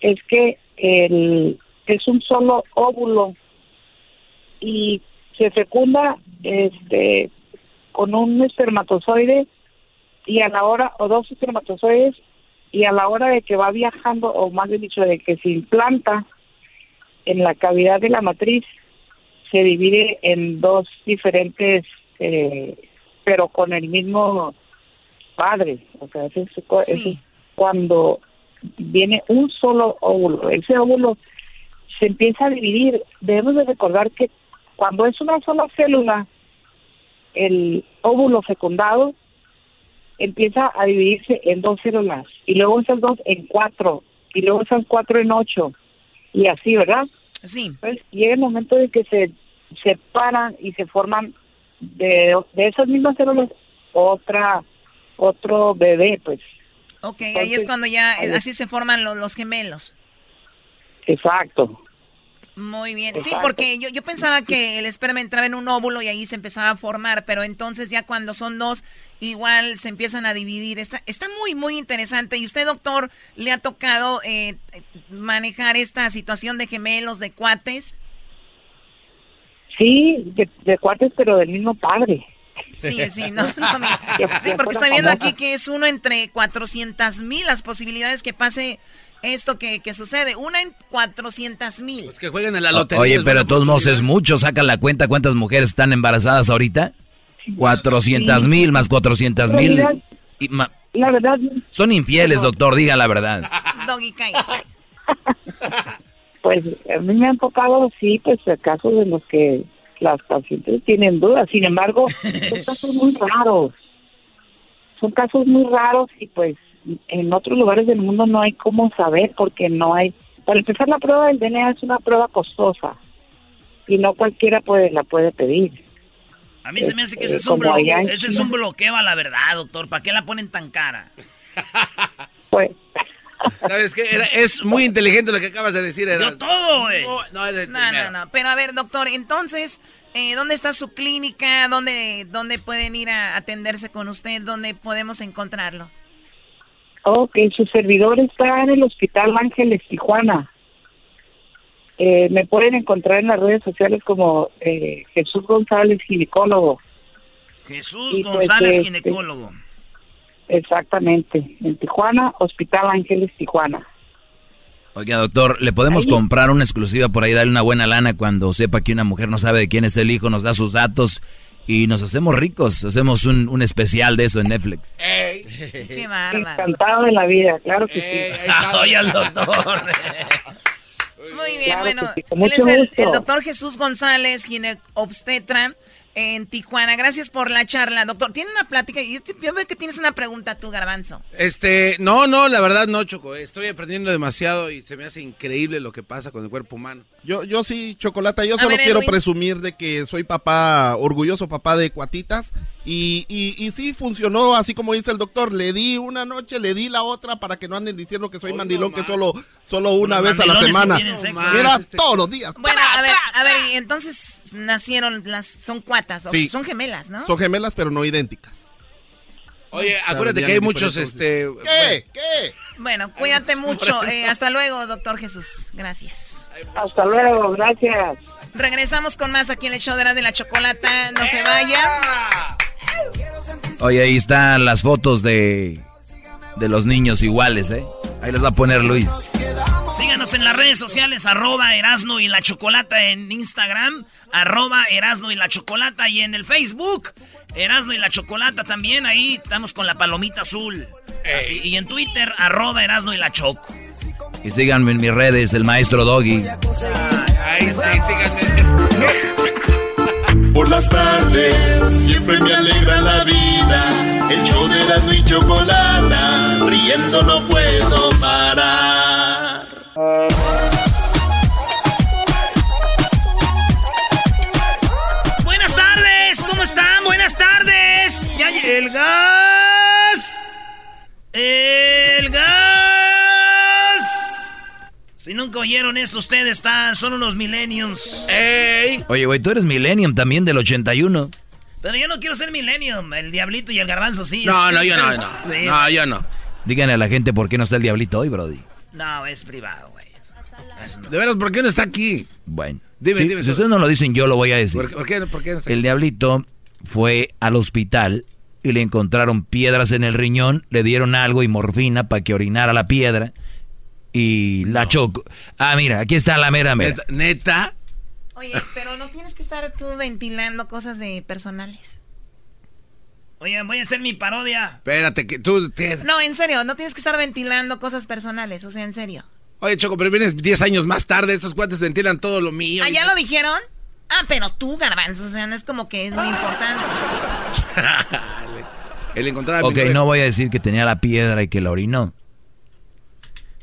es que el, es un solo óvulo y se fecunda este con un espermatozoide y a la hora o dos espermatozoides y a la hora de que va viajando o más bien dicho de que se implanta en la cavidad de la matriz se divide en dos diferentes eh, pero con el mismo padre, o sea, es, es cuando viene un solo óvulo. Ese óvulo se empieza a dividir. Debemos de recordar que cuando es una sola célula, el óvulo fecundado empieza a dividirse en dos células y luego esas dos en cuatro y luego esas cuatro en ocho y así, ¿verdad? Sí. Entonces llega el momento de que se separan y se forman de, de esas mismas células otra otro bebé, pues. Ok, ahí es cuando ya, así se forman los gemelos. Exacto. Muy bien. Sí, porque yo, yo pensaba que el esperma entraba en un óvulo y ahí se empezaba a formar, pero entonces ya cuando son dos, igual se empiezan a dividir. Está, está muy, muy interesante. ¿Y usted, doctor, le ha tocado eh, manejar esta situación de gemelos, de cuates? Sí, de, de cuates, pero del mismo padre. Sí, (laughs) sí, no, sí, porque estoy viendo aquí que es uno entre 400 mil las posibilidades que pase esto que, que sucede. Una en 400 mil. Pues que jueguen en la lotería. Oye, pero de todos modos es mucho. Sacan la cuenta cuántas mujeres están embarazadas ahorita. 400 mil más 400 mil. La verdad. Son infieles, doctor, diga la verdad. (laughs) Doggy, (laughs) Pues a mí me han tocado, sí, pues casos en los que las pacientes tienen dudas. Sin embargo, (laughs) son casos muy raros. Son casos muy raros y pues en otros lugares del mundo no hay cómo saber porque no hay... Para empezar, la prueba del DNA es una prueba costosa y no cualquiera puede la puede pedir. A mí se me hace que ese, es, un ese es un bloqueo a la verdad, doctor. ¿Para qué la ponen tan cara? Pues... ¿Sabes qué? es muy inteligente lo que acabas de decir. Yo todo, güey. No, no, no, Pero a ver, doctor, entonces, eh, ¿dónde está su clínica? ¿Dónde, ¿Dónde pueden ir a atenderse con usted? ¿Dónde podemos encontrarlo? Ok, su servidor está en el Hospital Ángeles Tijuana. Eh, me pueden encontrar en las redes sociales como eh, Jesús González, ginecólogo. Jesús pues, González, este, ginecólogo. Exactamente, en Tijuana, Hospital Ángeles Tijuana. Oiga, doctor, ¿le podemos comprar una exclusiva por ahí, darle una buena lana cuando sepa que una mujer no sabe de quién es el hijo, nos da sus datos y nos hacemos ricos? Hacemos un, un especial de eso en Netflix. (laughs) ¡Qué bárbaro! Encantado de la vida, claro que sí. (laughs) Oye, al doctor. Muy bien, bueno, él es el, el, doctor Jesús González, ginecobstetra en Tijuana. Gracias por la charla, doctor. Tiene una plática. Yo, yo, veo que tienes una pregunta tú, Garbanzo. Este, no, no, la verdad no, Choco. Estoy aprendiendo demasiado y se me hace increíble lo que pasa con el cuerpo humano. Yo, yo sí, Chocolata, yo solo quiero presumir de que soy papá, orgulloso papá de cuatitas. Y, y, y, sí funcionó, así como dice el doctor. Le di una noche, le di la otra para que no anden diciendo que soy mandilón, que solo, solo una vez a la semana. Era este. todos los días. Bueno, a ver, a ver, y entonces nacieron las, son cuatas, son gemelas, ¿no? Son gemelas, pero no idénticas. Oye, acuérdate que hay muchos, este... ¿Qué? ¿Qué? Bueno, cuídate mucho. Eh, hasta luego, doctor Jesús. Gracias. Hasta luego, gracias. Regresamos con más aquí en el show de la, de la chocolata. No se vaya. Oye, ahí están las fotos de, de los niños iguales, ¿eh? Ahí les va a poner Luis. Síganos en las redes sociales, arroba Erasno y la Chocolata en Instagram, arroba Erasno y la Chocolata y en el Facebook, Erasno y la Chocolata también, ahí estamos con la palomita azul. y en Twitter, arroba Erasno y la Choco. Y síganme en mis redes, el maestro Doggy. Ahí sí, síganme. (laughs) Por las tardes siempre me alegra la vida. El show de Era mi chocolata, riendo no puedo parar. Buenas tardes, ¿cómo están? Buenas tardes. Ya el gas. El gas. Si nunca oyeron esto, ustedes están, son unos millenniums. ¡Ey! Oye, güey, tú eres millennium también del 81. Pero yo no quiero ser millennium. El diablito y el garbanzo sí. No, no, yo no, no. (laughs) No, yo no. Díganle a la gente por qué no está el diablito hoy, Brody. No, es privado, güey. De veras, ¿por qué no está aquí? Bueno. Dime, si, dime. si ustedes no lo dicen, yo lo voy a decir. ¿Por, por qué, por qué no está aquí? El diablito fue al hospital y le encontraron piedras en el riñón, le dieron algo y morfina para que orinara la piedra y la chocó. Ah, mira, aquí está la mera mera. ¿Neta? Oye, pero no tienes que estar tú ventilando cosas de personales. Oye, voy a hacer mi parodia. Espérate, que tú... te- No, en serio, no tienes que estar ventilando cosas personales, o sea, en serio. Oye, Choco, pero vienes 10 años más tarde, estos cuates ventilan todo lo mío. ¿Ah, ya lo dijeron? Ah, pero tú, garbanzo, o sea, no es como que es muy importante. (laughs) El encontrar a Ok, mi no voy a decir que tenía la piedra y que la orinó.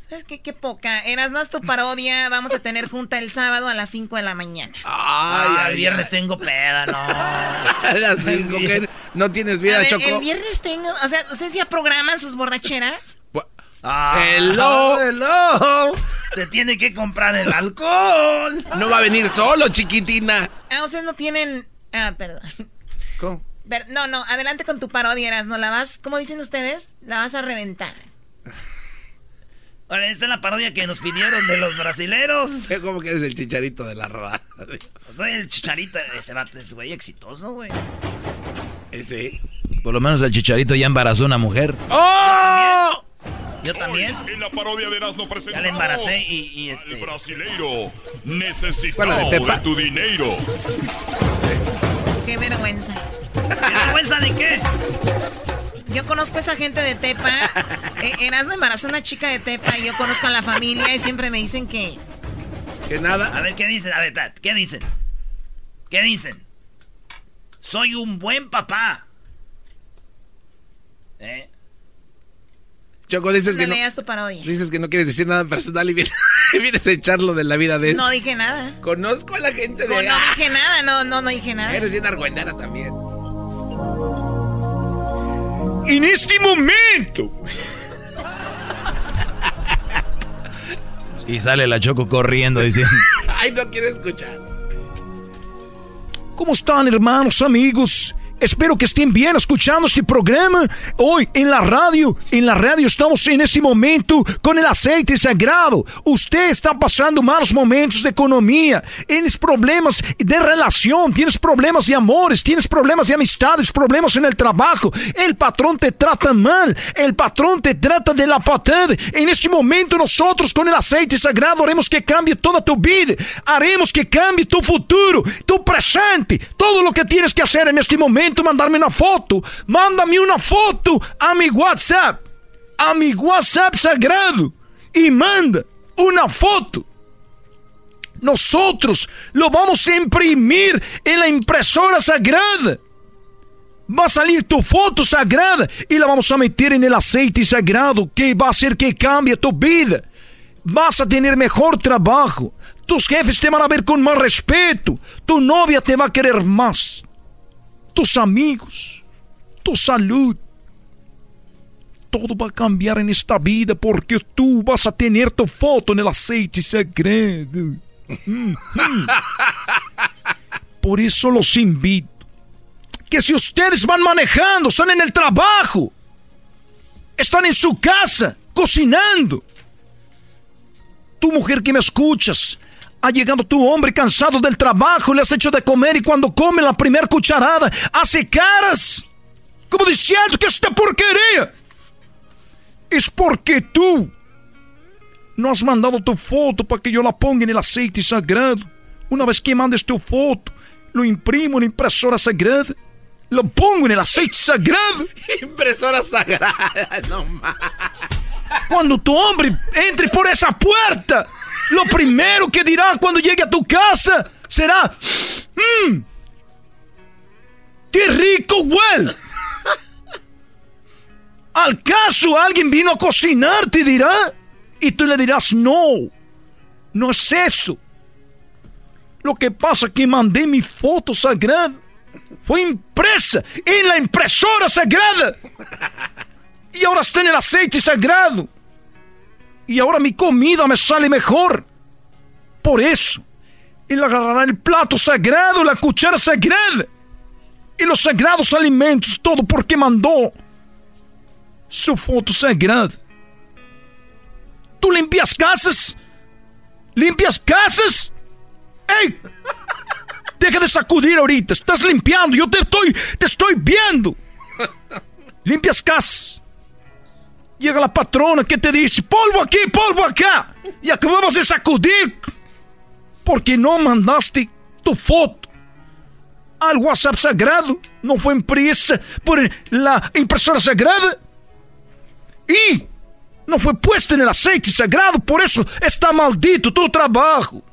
¿Sabes qué? Qué poca. Eras, no es tu parodia. Vamos a tener junta el sábado a las 5 de la mañana. Ay, Ay, el viernes tengo peda, no. A las cinco, que no tienes vida, A ver, Choco. el viernes tengo... O sea, ¿ustedes ya programan sus borracheras? (laughs) Ah, Hello. hello. Se tiene que comprar el alcohol. No va a venir solo, chiquitina. Ah, ustedes no tienen... Ah, perdón. ¿Cómo? No, no, adelante con tu parodia, Eras, ¿no? La vas, ¿cómo dicen ustedes? La vas a reventar. Ahora, esta es la parodia que nos pidieron de los brasileros. (laughs) ¿Cómo que eres el chicharito de la radio? Soy el chicharito, ese vato es güey exitoso, güey. Sí. Por lo menos el chicharito ya embarazó a una mujer. ¡Oh! Yo también. En la parodia de Erasmo presentamos Ya le embaracé y, y al este. brasileiro ¿Cuál, necesitado de de, tu dinero. Qué vergüenza. ¿Qué vergüenza de qué? Yo conozco a esa gente de Tepa. (laughs) Eh, Erasmo embarazó a una chica de Tepa y yo conozco a la familia y siempre me dicen que... Que nada. A ver, ¿qué dicen? A ver, espérate, ¿qué dicen? ¿Qué dicen? Soy un buen papá. ¿Eh? Choco, dices No que no, dices que no quieres decir nada personal y vienes, (laughs) vienes a echarlo de la vida de No esto. dije nada. Conozco a la gente de... No, no (laughs) dije nada, no, no, no dije nada. Eres bien argüendera también. En este momento, Y sale la Choco corriendo diciendo... (laughs) Ay, no quiero escuchar. ¿Cómo están hermanos, amigos? Espero que estén bien escuchando este programa. Hoy en la radio, en la radio estamos en este momento con el aceite sagrado. Usted está pasando malos momentos de economía, tienes problemas de relación, tienes problemas de amores, tienes problemas de amistades, problemas en el trabajo. El patrón te trata mal, el patrón te trata de la patada. En este momento nosotros con el aceite sagrado haremos que cambie toda tu vida, haremos que cambie tu futuro, tu presente, todo lo que tienes que hacer en este momento, mandarme una foto, mándame una foto a mi WhatsApp, a mi WhatsApp sagrado y manda una foto. Nosotros lo vamos imprimir en la impresora sagrada. Va a salir tu foto sagrada y la vamos a meter en el aceite sagrado que va a hacer que cambie tu vida. Vas a tener mejor trabajo. Tus jefes te van a ver con más respeto. Tu novia te va a querer más. Tus amigos. Tu salud. Todo va a cambiar en esta vida porque tú vas a tener tu foto en el aceite mm. (laughs) Por eso los invito que si ustedes van manejando, están en el trabajo, están en su casa, cocinando, tu mujer que me escuchas, ha llegado tu hombre cansado del trabajo, le has hecho de comer y cuando come la primera cucharada, hace caras, como diciendo que esta porquería. Es porque tú no has mandado tu foto para que yo la ponga en el aceite sagrado. Una vez que mandes tu foto, lo imprimo en impresora sagrada, lo pongo en el aceite sagrado. (laughs) Impresora sagrada, (laughs) no más. Cuando tu hombre entre por esa puerta, lo primero que dirá cuando llegue a tu casa será: ¡Mmm! ¡Qué rico huele! ¿Al caso alguien vino a cocinar, te dirá? Y tú le dirás, no, no es eso. Lo que pasa es que mandé mi foto sagrada. Fue impresa en la impresora sagrada. Y ahora está en el aceite sagrado. Y ahora mi comida me sale mejor. Por eso, él agarrará el plato sagrado, la cuchara sagrada. Y los sagrados alimentos, todo porque mandó su foto sagrada. ¿Tú limpias casas? ¿Limpias casas? ¡Ey! Deja de sacudir ahorita. Estás limpiando. Yo te estoy, te estoy viendo. Limpias casas. Llega la patrona que te dice, polvo aquí, polvo acá. Y acabamos de sacudir. Porque no mandaste tu foto al WhatsApp sagrado. No fue impresa por la impresora sagrada. Y no fue puesta en el aceite sagrado. Por eso está maldito tu trabajo.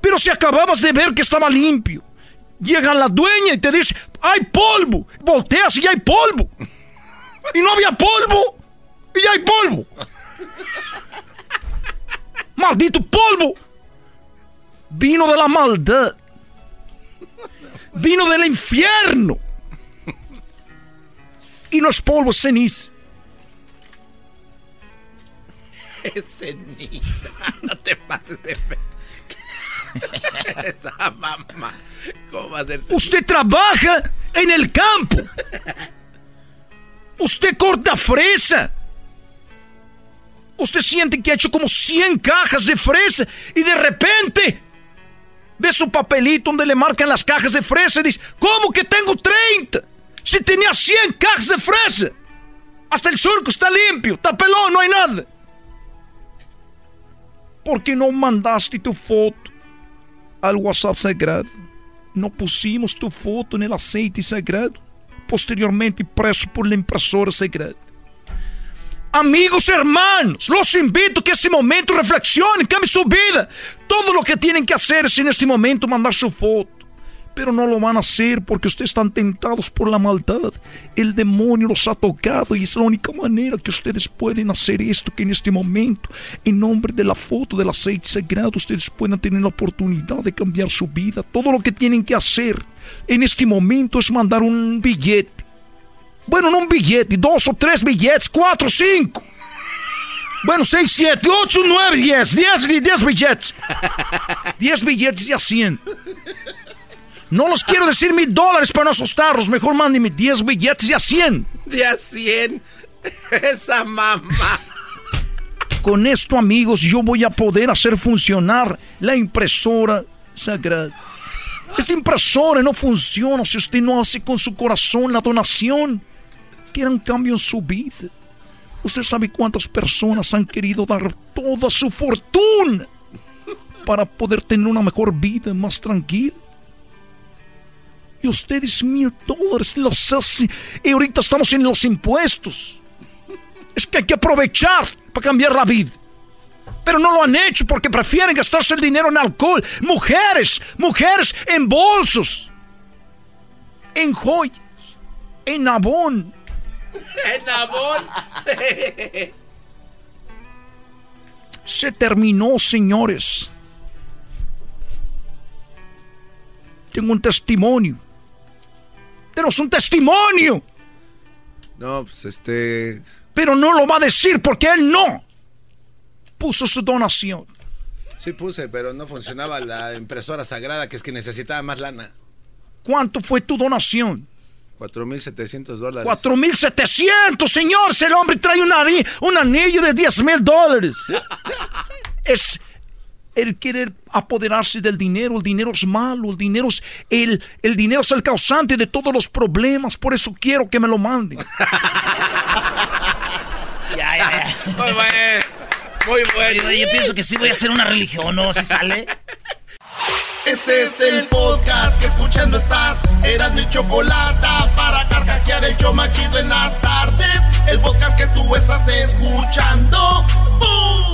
Pero si acababas de ver que estaba limpio. Llega la dueña y te dice, hay polvo. Volteas y hay polvo. Y no había polvo. Y hay polvo. Maldito polvo. Vino de la maldad. Vino del infierno. Y no es polvo, es ceniza. (laughs) Es ceniza. (laughs) No te pases de (laughs) Esa mamá. ¿Cómo va a ser Usted trabaja en el campo. Usted corta fresa. Usted siente que ha hecho como 100 cajas de fresa y de repente ve su papelito donde le marcan las cajas de fresa y dice, ¿cómo que tengo 30? Si tenía 100 cajas de fresa. Hasta el surco está limpio, está pelón, no hay nada. ¿Por qué no mandaste tu foto al WhatsApp sagrado? No pusimos tu foto en el aceite sagrado posteriormente impreso por la impresora sagrada. Amigos hermanos, los invito a que este momento reflexionen, cambien su vida. Todo lo que tienen que hacer es en este momento mandar su foto. Pero no lo van a hacer porque ustedes están tentados por la maldad. El demonio los ha tocado y es la única manera que ustedes pueden hacer esto, que en este momento, en nombre de la foto del aceite sagrado, ustedes puedan tener la oportunidad de cambiar su vida. Todo lo que tienen que hacer en este momento es mandar un billete. Bueno, no un billete, dos o tres billetes, cuatro, cinco. Bueno, seis, siete, ocho, nueve, diez, diez, diez billetes. (laughs) Diez billetes y a cien. No los quiero decir mil dólares para no asustarlos. Mejor mándenme 10 billetes de a 100. De a 100. Esa mamá. Con esto, amigos, yo voy a poder hacer funcionar la impresora sagrada. Esta impresora no funciona si usted no hace con su corazón la donación. un cambio en su vida. Usted sabe cuántas personas han querido dar toda su fortuna para poder tener una mejor vida más tranquila. Y ustedes mil dólares los hacen. Y ahorita estamos en los impuestos. Es que hay que aprovechar para cambiar la vida. Pero no lo han hecho porque prefieren gastarse el dinero en alcohol. Mujeres, mujeres en bolsos. En joyas. En abón. (laughs) En abón. (laughs) Se terminó, señores. Tengo un testimonio. Tenemos un testimonio. No, pues este. Pero no lo va a decir porque él no puso su donación. Sí puse, pero no funcionaba la impresora sagrada, que es que necesitaba más lana. ¿Cuánto fue tu donación? 4.700 dólares. 4.700, señor. El hombre trae un, un anillo de 10 mil dólares. (laughs) es, el querer apoderarse del dinero, el dinero es malo, el dinero es el, el dinero es el causante de todos los problemas, por eso quiero que me lo manden. (laughs) ya, ya, ya. Muy bueno. Muy bueno. Yo, pienso que sí voy a hacer una religión, ¿no? Si sale. Este es el podcast que escuchando estás. Eran mi chocolate para carcajear el yo machido en las tardes. El podcast que tú estás escuchando. ¡Bum!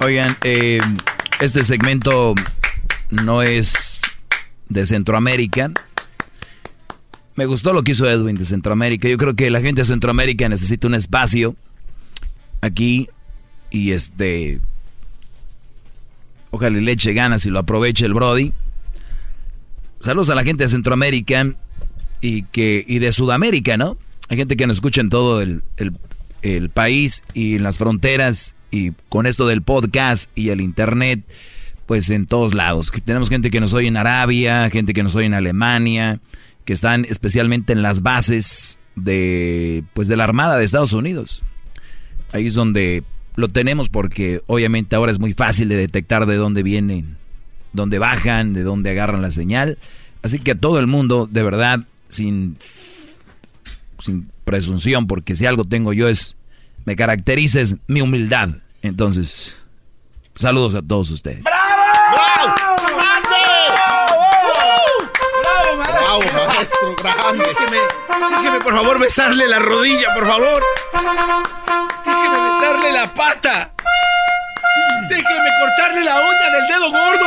Oigan, eh, este segmento no es de Centroamérica. Me gustó lo que hizo Edwin de Centroamérica. Yo creo que la gente de Centroamérica necesita un espacio aquí y este... Ojalá le eche ganas y lo aproveche el Brody. Saludos a la gente de Centroamérica y, que, y de Sudamérica, ¿no? Hay gente que nos escucha en todo el, el país y en las fronteras y con esto del podcast y el internet, pues en todos lados. Tenemos gente que nos oye en Arabia, gente que nos oye en Alemania, que están especialmente en las bases de, pues de la Armada de Estados Unidos. Ahí es donde lo tenemos porque obviamente ahora es muy fácil de detectar de dónde vienen, dónde bajan, de dónde agarran la señal. Así que a todo el mundo, de verdad, sin, sin presunción, porque si algo tengo yo es me caracteriza es mi humildad. Entonces, saludos a todos ustedes. ¡Bravo! ¡Bravo! ¡Bravo, maestro! ¡Grande! Déjeme, déjeme por favor besarle la rodilla, por favor. Déjeme besarle la pata. Déjeme cortarle la uña del dedo gordo.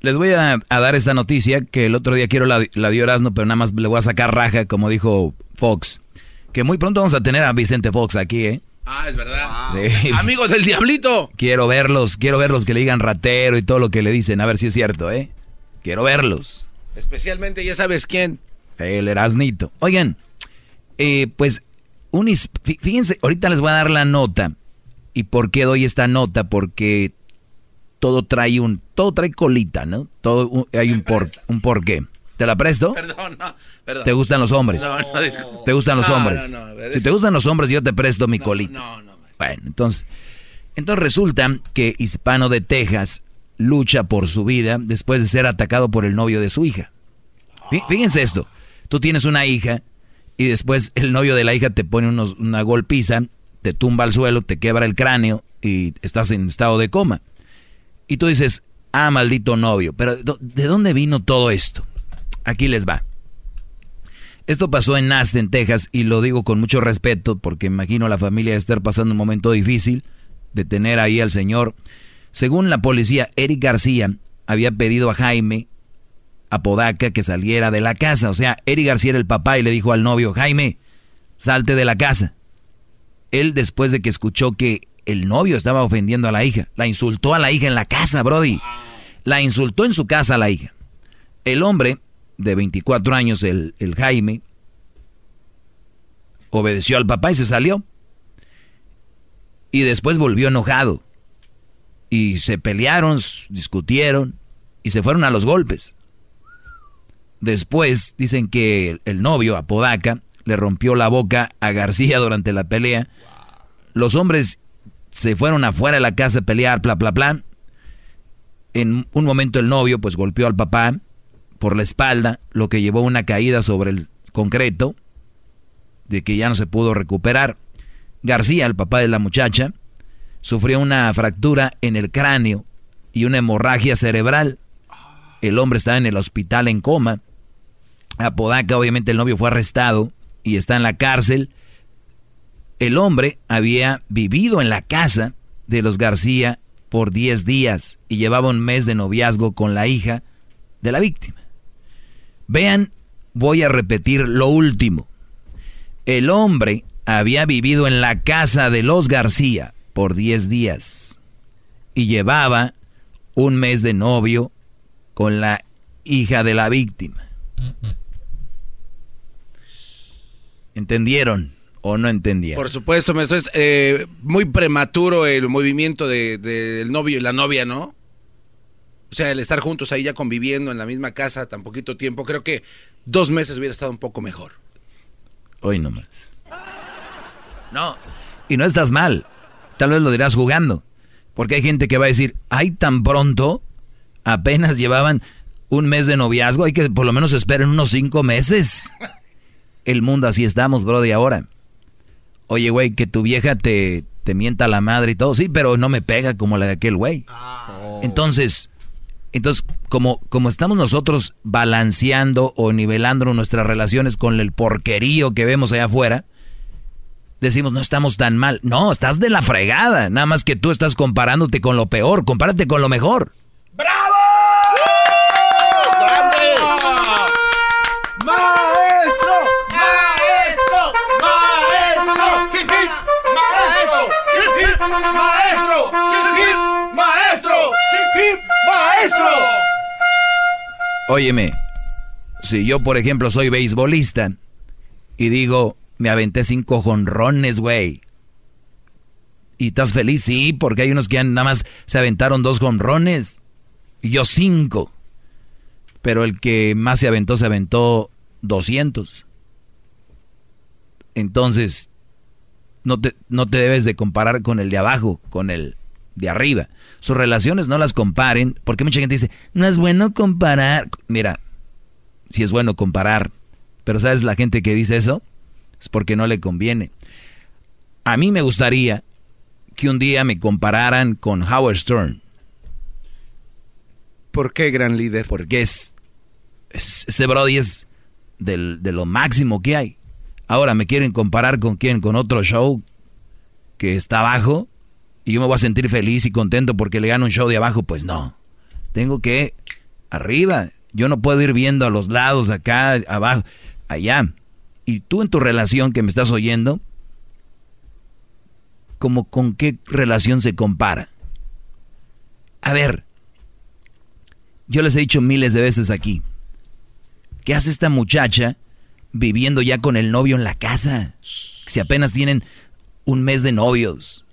Les voy a, dar esta noticia que el otro día quiero la, la dio Erasmo, pero nada más le voy a sacar raja, como dijo Fox. Que muy pronto vamos a tener a Vicente Fox aquí, ¿eh? Ah, es verdad. (laughs) Amigos del diablito. Quiero verlos, quiero verlos que le digan ratero y todo lo que le dicen, a ver si es cierto, ¿eh? Quiero verlos. Especialmente, ya sabes quién. El Erasnito. Oigan, eh, pues, fíjense, ahorita les voy a dar la nota. ¿Y por qué doy esta nota? Porque todo trae un, todo trae colita, ¿no? Todo hay un por, un porqué. ¿Te la presto? Perdón, no, perdón. ¿Te gustan los hombres? No, no, ¿Te gustan los hombres? No, no, si te gustan los hombres, yo te presto mi colita. No, no. Bueno, entonces, entonces resulta que Hispano de Texas lucha por su vida después de ser atacado por el novio de su hija. Fíjense esto, tú tienes una hija y después el novio de la hija te pone unos, una golpiza, te tumba al suelo, te quebra el cráneo y estás en estado de coma. Y tú dices, ah, maldito novio, pero ¿de dónde vino todo esto? Aquí les va. Esto pasó en Aston, Texas, y lo digo con mucho respeto porque imagino la familia estar pasando un momento difícil de tener ahí al señor. Según la policía, Eric García había pedido a Jaime Apodaca que saliera de la casa. O sea, Eric García era el papá y le dijo al novio, Jaime, salte de la casa. Él después de que escuchó que el novio estaba ofendiendo a la hija. La insultó a la hija en la casa, Brody. La insultó en su casa a la hija. El hombre de 24 años, el, el Jaime, obedeció al papá y se salió. Y después volvió enojado. Y se pelearon, discutieron y se fueron a los golpes. Después dicen que el novio, Apodaca, le rompió la boca a García durante la pelea. Los hombres se fueron afuera de la casa a pelear, bla, bla, bla. En un momento el novio pues golpeó al papá por la espalda, lo que llevó a una caída sobre el concreto, de que ya no se pudo recuperar. García, el papá de la muchacha, sufrió una fractura en el cráneo y una hemorragia cerebral. El hombre está en el hospital en coma. Apodaca, obviamente el novio fue arrestado y está en la cárcel el hombre había vivido en la casa de los García por 10 días y llevaba un mes de noviazgo con la hija de la víctima. Vean, voy a repetir lo último. El hombre había vivido en la casa de los García por 10 días y llevaba un mes de novio con la hija de la víctima. ¿Entendieron? O no entendía. Por supuesto, maestro, es eh, muy prematuro el movimiento del de, novio y la novia, ¿no? O sea, el estar juntos ahí ya conviviendo en la misma casa tan poquito tiempo, creo que dos meses hubiera estado un poco mejor. Hoy nomás. No, y no estás mal. tal vez lo dirás jugando. Porque hay gente que va a decir, ay, tan pronto, apenas llevaban un mes de noviazgo, hay que por lo menos esperen unos cinco meses. El mundo así estamos, bro, de ahora. Oye, güey, que tu vieja te, te mienta la madre y todo, sí, pero no me pega como la de aquel güey. Entonces, entonces como, como estamos nosotros balanceando o nivelando nuestras relaciones con el porquerío que vemos allá afuera, decimos no estamos tan mal. No, estás de la fregada. Nada más que tú estás comparándote con lo peor. Compárate con lo mejor. ¡Bravo! ¡Maestro! ¡Maestro! ¡Maestro! Óyeme, si yo por ejemplo soy beisbolista y digo, me aventé cinco jonrones, güey. ¿Y estás feliz? Sí, porque hay unos que nada más se aventaron dos jonrones. Y yo cinco. Pero el que más se aventó, se aventó 200. Entonces, no te, no te debes de comparar con el de abajo, con el de arriba. Sus relaciones no las comparen, porque mucha gente dice, no es bueno comparar. Mira, si es bueno comparar, pero ¿sabes la gente que dice eso? Es porque no le conviene. A mí me gustaría que un día me compararan con Howard Stern. ¿Por qué, gran líder? Porque es, ese Brody es del, de lo máximo que hay. Ahora me quieren comparar con quién, con otro show que está abajo y yo me voy a sentir feliz y contento porque le gano un show de abajo, pues no. Tengo que arriba. Yo no puedo ir viendo a los lados, acá, abajo, allá. Y tú en tu relación que me estás oyendo, como con qué relación se compara. A ver, yo les he dicho miles de veces aquí, ¿qué hace esta muchacha viviendo ya con el novio en la casa? Si apenas tienen un mes de novios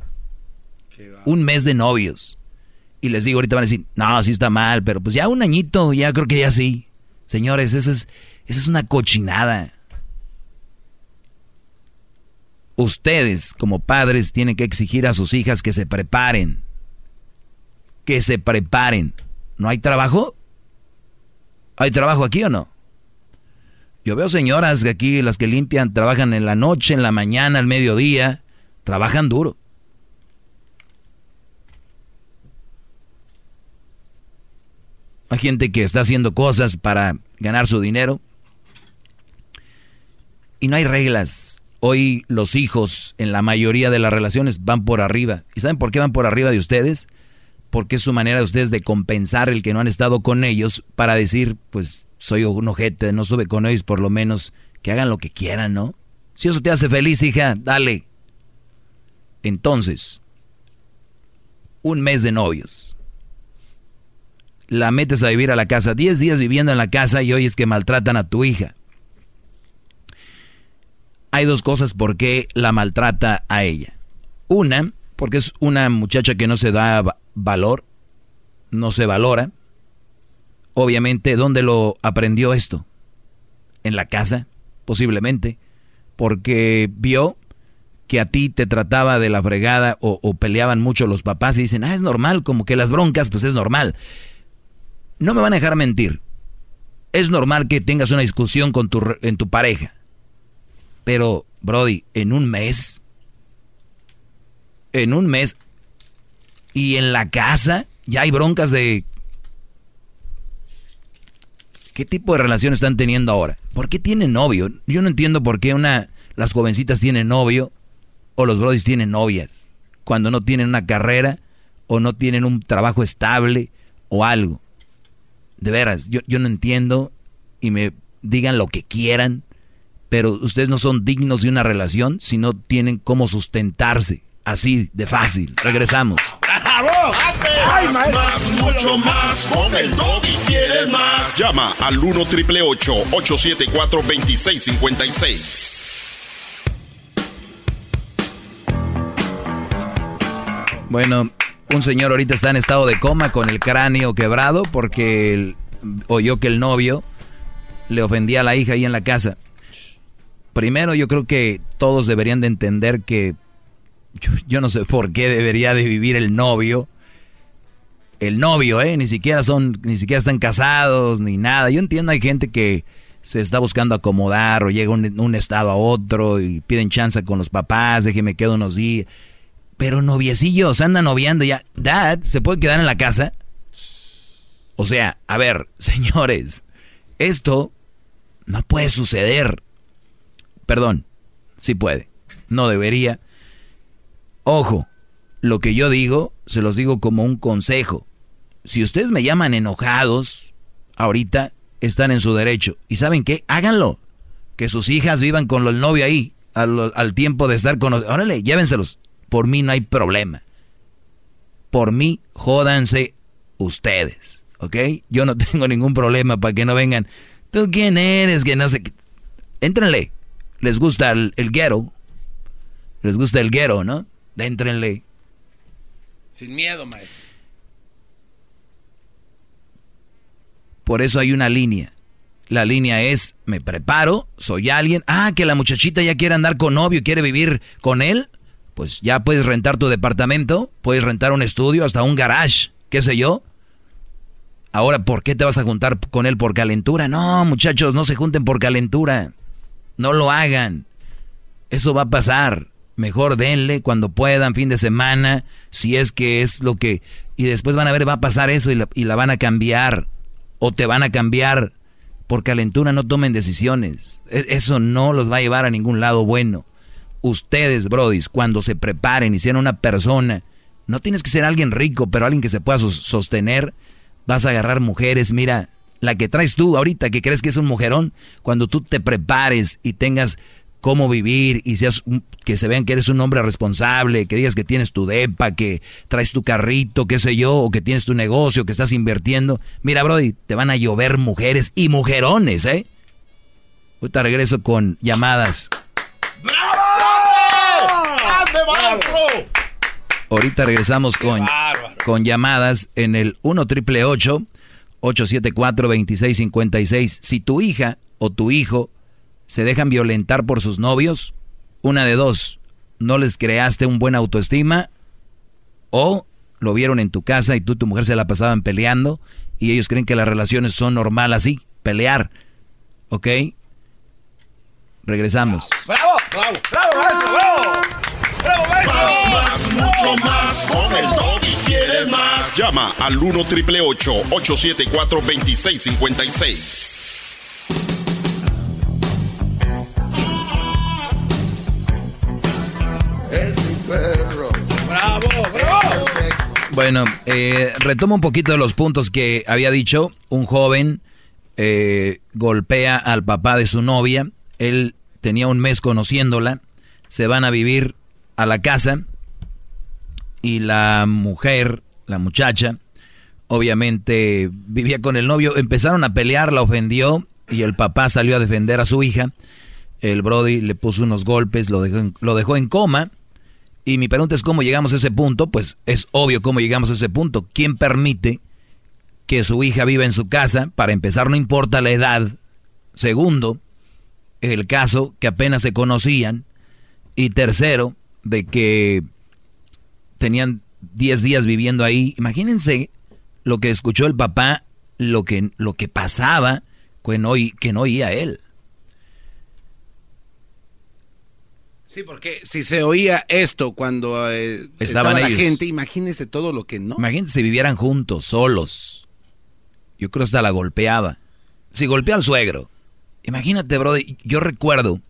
un mes de novios. Y les digo, ahorita van a decir, no, sí está mal, pero pues ya un añito, ya creo que ya sí. Señores, eso es, eso es una cochinada. Ustedes, como padres, tienen que exigir a sus hijas que se preparen. Que se preparen. ¿No hay trabajo? ¿Hay trabajo aquí o no? Yo veo señoras que aquí, las que limpian, trabajan en la noche, en la mañana, al mediodía, trabajan duro. Hay gente que está haciendo cosas para ganar su dinero. Y no hay reglas. Hoy los hijos en la mayoría de las relaciones van por arriba. ¿Y saben por qué van por arriba de ustedes? Porque es su manera de ustedes de compensar el que no han estado con ellos para decir, pues soy un ojete, no estuve con ellos, por lo menos que hagan lo que quieran, ¿no? Si eso te hace feliz, hija, dale. Entonces, un mes de novios la metes a vivir a la casa. Diez días viviendo en la casa y oyes que maltratan a tu hija. Hay dos cosas por qué la maltrata a ella. Una, porque es una muchacha que no se da valor, no se valora. Obviamente, ¿dónde lo aprendió esto? En la casa, posiblemente, porque vio que a ti te trataba de la fregada o, peleaban mucho los papás y dicen, ah, es normal, como que las broncas, pues es normal. No me van a dejar mentir. Es normal que tengas una discusión con tu, en tu pareja. Pero, Brody, en un mes, en un mes, y en la casa, ya hay broncas de... ¿Qué tipo de relación están teniendo ahora? ¿Por qué tienen novio? Yo no entiendo por qué una, las jovencitas tienen novio o los brodis tienen novias cuando no tienen una carrera o no tienen un trabajo estable o algo de veras, yo, yo no entiendo y me digan lo que quieran, pero ustedes no son dignos de una relación si no tienen cómo sustentarse. Así de fácil. Regresamos. ¡Bravo! ¡Hay más, mucho más! Con el y quieres más. Llama al 1 triple 874 2656. Bueno, un señor ahorita está en estado de coma con el cráneo quebrado porque oyó que el novio le ofendía a la hija ahí en la casa. Primero yo creo que todos deberían de entender que yo, no sé por qué debería de vivir el novio. El novio, ¿eh? Ni siquiera son, ni siquiera están casados, ni nada. Yo entiendo, hay gente que se está buscando acomodar o llega un, un estado a otro y piden chance con los papás, déjeme quedo unos días. Pero noviecillos, andan noviando ya. Dad, ¿se puede quedar en la casa? O sea, a ver, (laughs) señores, esto no puede suceder. Perdón, sí puede. No debería. Ojo, lo que yo digo, se los digo como un consejo. Si ustedes me llaman enojados, ahorita están en su derecho. ¿Y saben qué? Háganlo. Que sus hijas vivan con el novio ahí, al, tiempo de estar con los... Órale, llévenselos. Por mí no hay problema. Por mí, jódanse ustedes. ¿Ok? Yo no (laughs) tengo ningún problema para que no vengan. ¿Tú quién eres? Que no sé. Éntrenle. Les gusta el, el guero. Les gusta el guero, ¿no? Éntrenle. Sin miedo, maestro. Por eso hay una línea. La línea es, me preparo, soy alguien. Ah, que la muchachita ya quiere andar con novio, quiere vivir con él pues ya puedes rentar tu departamento, puedes rentar un estudio, hasta un garage, qué sé yo. Ahora, ¿por qué te vas a juntar con él por calentura? No, muchachos, no se junten por calentura. No lo hagan. Eso va a pasar. Mejor denle cuando puedan, fin de semana, si es que es lo que... Y después van a ver, va a pasar eso y la, y la van a cambiar. O te van a cambiar. Por calentura no tomen decisiones. E, eso no los va a llevar a ningún lado bueno ustedes, brodis, cuando se preparen y sean una persona, no tienes que ser alguien rico, pero alguien que se pueda sostener, vas a agarrar mujeres, mira, la que traes tú ahorita, que crees que es un mujerón, cuando tú te prepares y tengas cómo vivir y seas que se vean que eres un hombre responsable, que digas que tienes tu depa, que traes tu carrito, qué sé yo, o que tienes tu negocio, que estás invirtiendo. Mira, Brody, te van a llover mujeres y mujerones, ¿eh? Ahorita regreso con llamadas. Ahorita regresamos con, con llamadas en el 1 triple 874 2656. Si tu hija o tu hijo se dejan violentar por sus novios, una de dos, no les creaste un buen autoestima o lo vieron en tu casa y tú y tu mujer se la pasaban peleando y ellos creen que las relaciones son normal así, pelear. ¿Ok? Regresamos. ¡Bravo! ¡Bravo! ¡Bravo, maestro! ¡Bravo! ¡Bravo, maestro! Más, más, mucho más. Con el y quieres más. Llama al 1 triple 874 2656. Bueno, eh, retomo un poquito de los puntos que había dicho. Un joven eh, golpea al papá de su novia. Él tenía un mes conociéndola, se van a vivir a la casa y la mujer, la muchacha, obviamente vivía con el novio, empezaron a pelear, la ofendió y el papá salió a defender a su hija. El Brody le puso unos golpes, lo dejó en, lo dejó en coma. Y mi pregunta es cómo llegamos a ese punto. Pues es obvio cómo llegamos a ese punto. ¿Quién permite que su hija viva en su casa? Para empezar, no importa la edad. Segundo, el caso que apenas se conocían. Y tercero, de que tenían 10 días viviendo ahí. Imagínense lo que escuchó el papá, lo que, lo que pasaba que no, que no oía él. Sí, porque si se oía esto cuando eh, estaban estaba la gente, imagínense todo lo que no. Imagínense si vivieran juntos, solos. Yo creo que hasta la golpeaba. Si golpea al suegro, Imagínate, bro, yo recuerdo,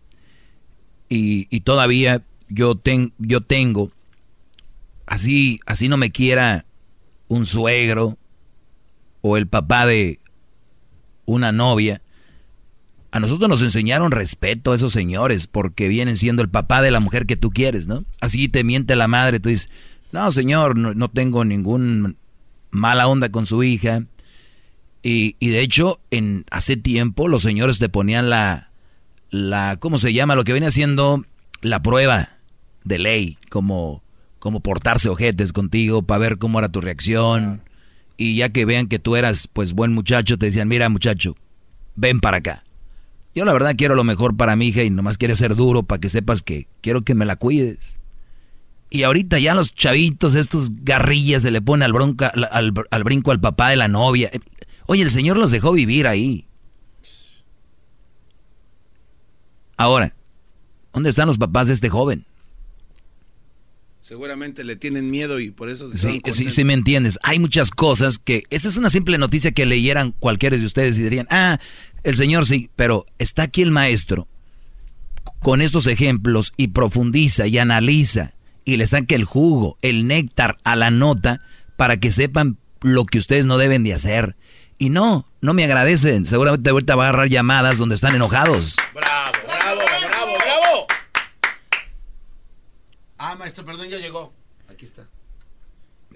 y, todavía yo, yo tengo, así, así no me quiera un suegro o el papá de una novia. A nosotros nos enseñaron respeto a esos señores porque vienen siendo el papá de la mujer que tú quieres, ¿no? Así te miente la madre, tú dices, no, señor, no, no tengo ningún mala onda con su hija y, de hecho, en hace tiempo los señores te ponían la, la, ¿cómo se llama? Lo que viene haciendo la prueba de ley, como, como portarse ojetes contigo para ver cómo era tu reacción. Y ya que vean que tú eras, pues, buen muchacho, te decían, mira, muchacho, ven para acá. Yo la verdad quiero lo mejor para mi hija y nomás quiero ser duro para que sepas que quiero que me la cuides. Y ahorita ya los chavitos, estos garrillas, se le pone al, bronca, al, al brinco al papá de la novia. Oye, el Señor los dejó vivir ahí. Ahora, ¿dónde están los papás de este joven? Seguramente le tienen miedo y por eso... Sí, sí, sí, me entiendes. Hay muchas cosas que... Esa es una simple noticia que leyeran cualquiera de ustedes y dirían, ah, el Señor sí, pero está aquí el maestro con estos ejemplos y profundiza y analiza y le saca el jugo, el néctar a la nota para que sepan lo que ustedes no deben de hacer. Y no, no me agradecen. Seguramente ahorita va a agarrar llamadas donde están enojados. Bravo, bravo, bravo, bravo. Ah, maestro, perdón, ya llegó. Aquí está.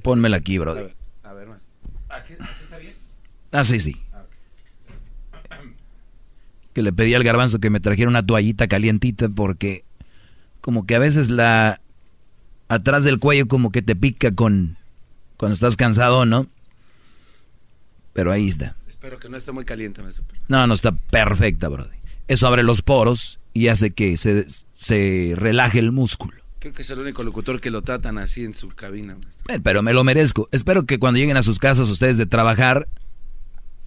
Pónmela aquí, brother. A ver, a ver ¿Aquí, está bien? Ah, sí, sí. Que le pedí al garbanzo que me trajera una toallita calientita porque como que a veces la atrás del cuello como que te pica con cuando estás cansado, ¿no? Pero ahí está. Espero que no esté muy caliente, maestro. No, no está perfecta, brother. Eso abre los poros y hace que se, se relaje el músculo. Creo que es el único locutor que lo tratan así en su cabina. Eh, pero me lo merezco. Espero que cuando lleguen a sus casas ustedes de trabajar,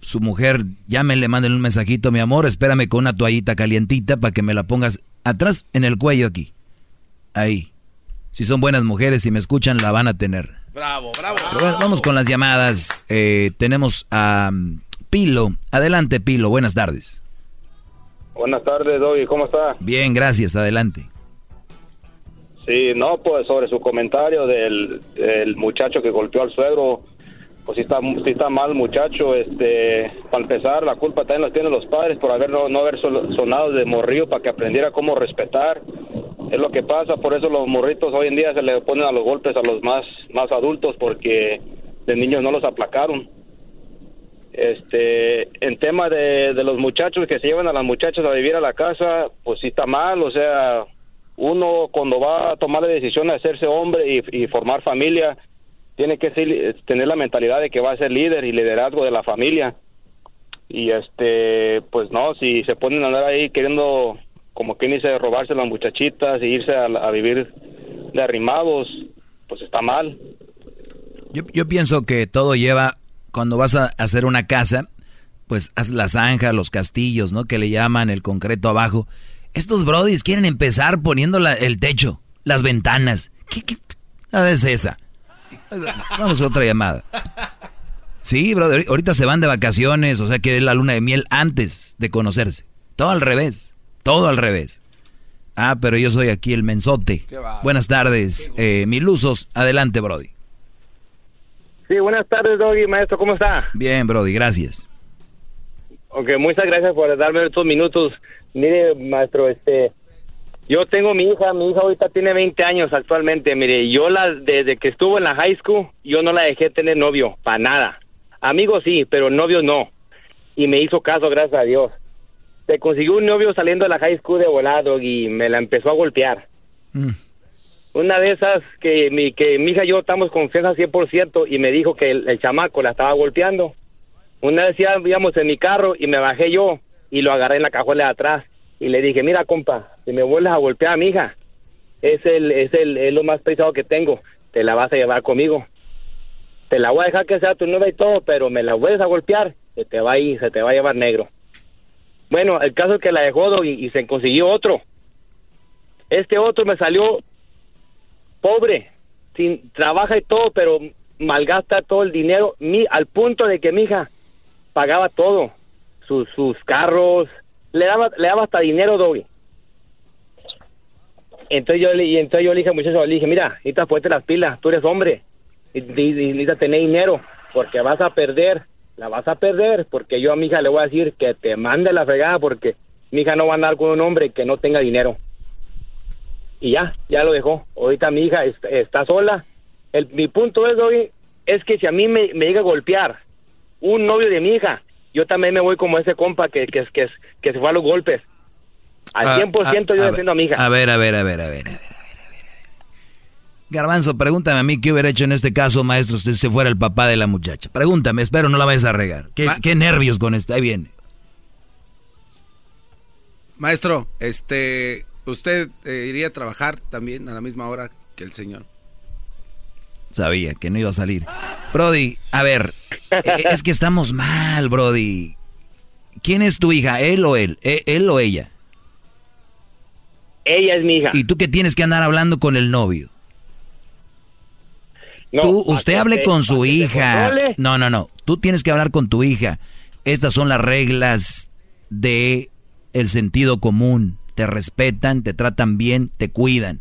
su mujer llámenle, manden un mensajito, mi amor, espérame con una toallita calientita para que me la pongas atrás en el cuello aquí. Ahí. Si son buenas mujeres y me escuchan, la van a tener. Bravo, bravo. vamos con las llamadas. Eh, tenemos a um, Pilo. Adelante, Pilo. Buenas tardes. Buenas tardes, Doggy. ¿Cómo está? Bien, gracias. Adelante. Sí, no, pues sobre su comentario del, muchacho que golpeó al suegro, pues sí está, sí está mal muchacho, este, para empezar la culpa también la tienen los padres por haber no, haber sonado de morrillo para que aprendiera cómo respetar, es lo que pasa, por eso los morritos hoy en día se le ponen a los golpes a los más, más adultos porque de niños no los aplacaron. Este, en tema de, de los muchachos que se llevan a las muchachas a vivir a la casa, pues sí está mal, o sea, uno cuando va a tomar la decisión de hacerse hombre y, formar familia, tiene que tener la mentalidad de que va a ser líder y liderazgo de la familia. Y este, pues no, si se ponen a andar ahí queriendo, como quien dice, robarse las muchachitas e irse a, vivir de arrimados, pues está mal. Yo, yo pienso que todo lleva, cuando vas a hacer una casa, pues haz la zanja, los castillos, ¿no? Que le llaman el concreto abajo estos brodis quieren empezar poniendo el techo, las ventanas. ¿Qué, qué? Ah, es esa. Vamos a otra llamada. Sí, brother, ahorita se van de vacaciones, o sea que es la luna de miel antes de conocerse. Todo al revés, todo al revés. Ah, pero yo soy aquí el mensote. Buenas tardes, eh, Milusos. Adelante, Brody. Sí, buenas tardes, Doggy, maestro, ¿cómo está? Bien, Brody, gracias. Ok, muchas gracias por darme estos minutos. Mire, maestro, este, yo tengo mi hija, mi hija ahorita tiene 20 años actualmente. Mire, yo la, desde que estuvo en la high school, yo no la dejé tener novio, para nada. Amigos sí, pero novio no. Y me hizo caso, gracias a Dios. Se consiguió un novio saliendo de la high school de volado y me la empezó a golpear. Mm. Una de esas que mi, que mi hija y yo estamos confianza 100% y me dijo que el, el chamaco la estaba golpeando. Una vez íbamos en mi carro y me bajé yo y lo agarré en la cajuela de atrás y le dije, mira compa, si me vuelves a golpear a mi hija, es el, es el, es lo más pesado que tengo, te la vas a llevar conmigo. Te la voy a dejar que sea tu nueva y todo, pero me la vuelves a golpear, se te va a ir, se te va a llevar negro. Bueno, el caso es que la dejó y, y se consiguió otro. Este otro me salió pobre, sin trabaja y todo, pero malgasta todo el dinero, mi, al punto de que mi hija pagaba todo sus, sus carros, le daba, le daba hasta dinero, Doggy. Entonces yo, y entonces yo le dije muchacho, le dije, mira, necesitas ponerte las pilas, tú eres hombre, y, necesitas tener dinero, porque vas a perder, la vas a perder, porque yo a mi hija le voy a decir que te mande la fregada, porque mi hija no va a andar con un hombre que no tenga dinero. Y ya, ya lo dejó. Ahorita mi hija está, sola. El, mi punto es, hoy es que si a mí me, me llega a golpear un novio de mi hija, yo también me voy como ese compa que, que, que, que se fue a los golpes. Al 100% ah, ah, yo defiendo a mi hija. A ver, a ver, a ver, a ver, a ver, Garbanzo, pregúntame a mí qué hubiera hecho en este caso, maestro, si se fuera el papá de la muchacha. Pregúntame, espero no la vayas a regar. ¿Qué, nervios con esta? Ahí viene. Maestro, este, ¿usted eh, iría a trabajar también a la misma hora que el señor? Sabía que no iba a salir. Brody, a ver, e, es que estamos mal, Brody. ¿Quién es tu hija? ¿Él o él? ¿E, ¿Él o ella? Ella es mi hija. ¿Y tú qué tienes que andar hablando con el novio? tú, usted hable con su hija. No, no, no. Tú tienes que hablar con tu hija. Estas son las reglas de el sentido común. Te respetan, te tratan bien, te cuidan.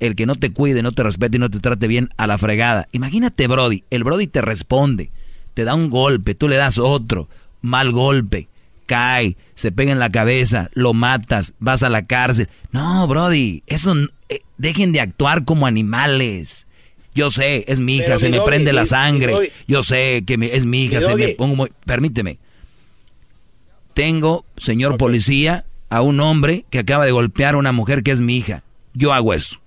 El que no te cuide, no te respete y no te trate bien a la fregada. Imagínate, Brody. El Brody te responde, te da un golpe, tú le das otro, mal golpe, cae, se pega en la cabeza, lo matas, vas a la cárcel. No, Brody, eso eh, dejen de actuar como animales. Yo sé, es mi hija, se me prende la sangre. Yo sé que es mi hija, se me pongo muy... Permíteme. Tengo, señor policía, a un hombre que acaba de golpear a una mujer que es mi hija. Yo hago eso.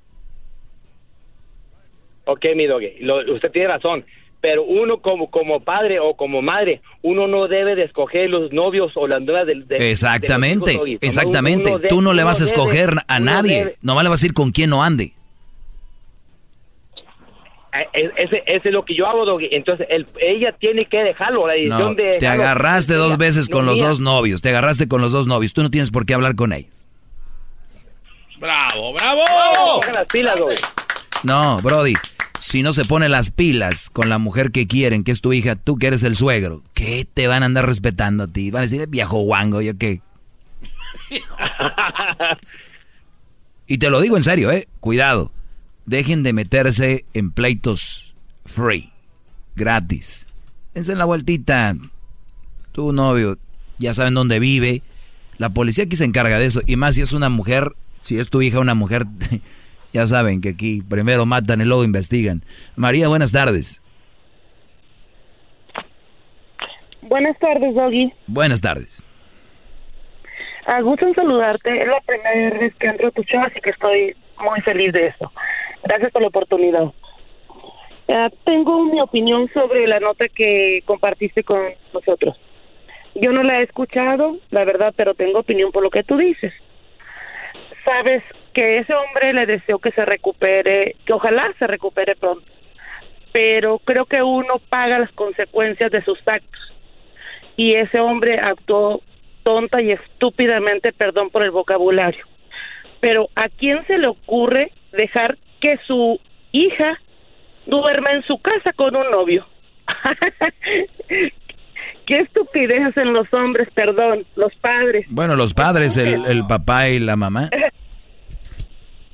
Ok, mi doggy, usted tiene razón, pero uno como, como padre o como madre, uno no debe de escoger los novios o las nuevas del... De, exactamente, exactamente. Tú no le vas a escoger a nadie, no le vas a ir con quien no ande. Eh, ese, ese, es lo que yo hago, doggy. Entonces, ella tiene que dejarlo, la decisión de... Te agarraste dos veces con los dos novios, te agarraste con los dos novios, tú no tienes por qué hablar con ellos. ¡Bravo, bravo! las pilas, No, Brody, si no se pone las pilas con la mujer que quieren, que es tu hija, tú que eres el suegro, ¿qué te van a andar respetando a ti? Van a decir, viejo guango, ¿yo qué? (laughs) y te lo digo en serio, ¿eh? Cuidado. Dejen de meterse en pleitos free, gratis. Dense la vueltita. Tu novio, ya saben dónde vive. La policía aquí se encarga de eso. Y más si es una mujer, si es tu hija una mujer, (laughs) ya saben que aquí primero matan y luego investigan. María, buenas tardes. Buenas tardes, Doggy. Buenas tardes. A ah, gusto en saludarte. Es la primera vez que entro a tu show, así que estoy muy feliz de eso. Gracias por la oportunidad. Ah, tengo mi opinión sobre la nota que compartiste con nosotros. Yo no la he escuchado, la verdad, pero tengo opinión por lo que tú dices. Sabes que ese hombre le deseo que se recupere, que ojalá se recupere pronto, pero creo que uno paga las consecuencias de sus actos. Y ese hombre actuó tonta y estúpidamente, perdón por el vocabulario. Pero ¿a quién se le ocurre dejar que su hija duerma en su casa con un novio. (laughs) Qué estupidez hacen los hombres, perdón, los padres. Bueno, los padres, el, el papá y la mamá. (laughs)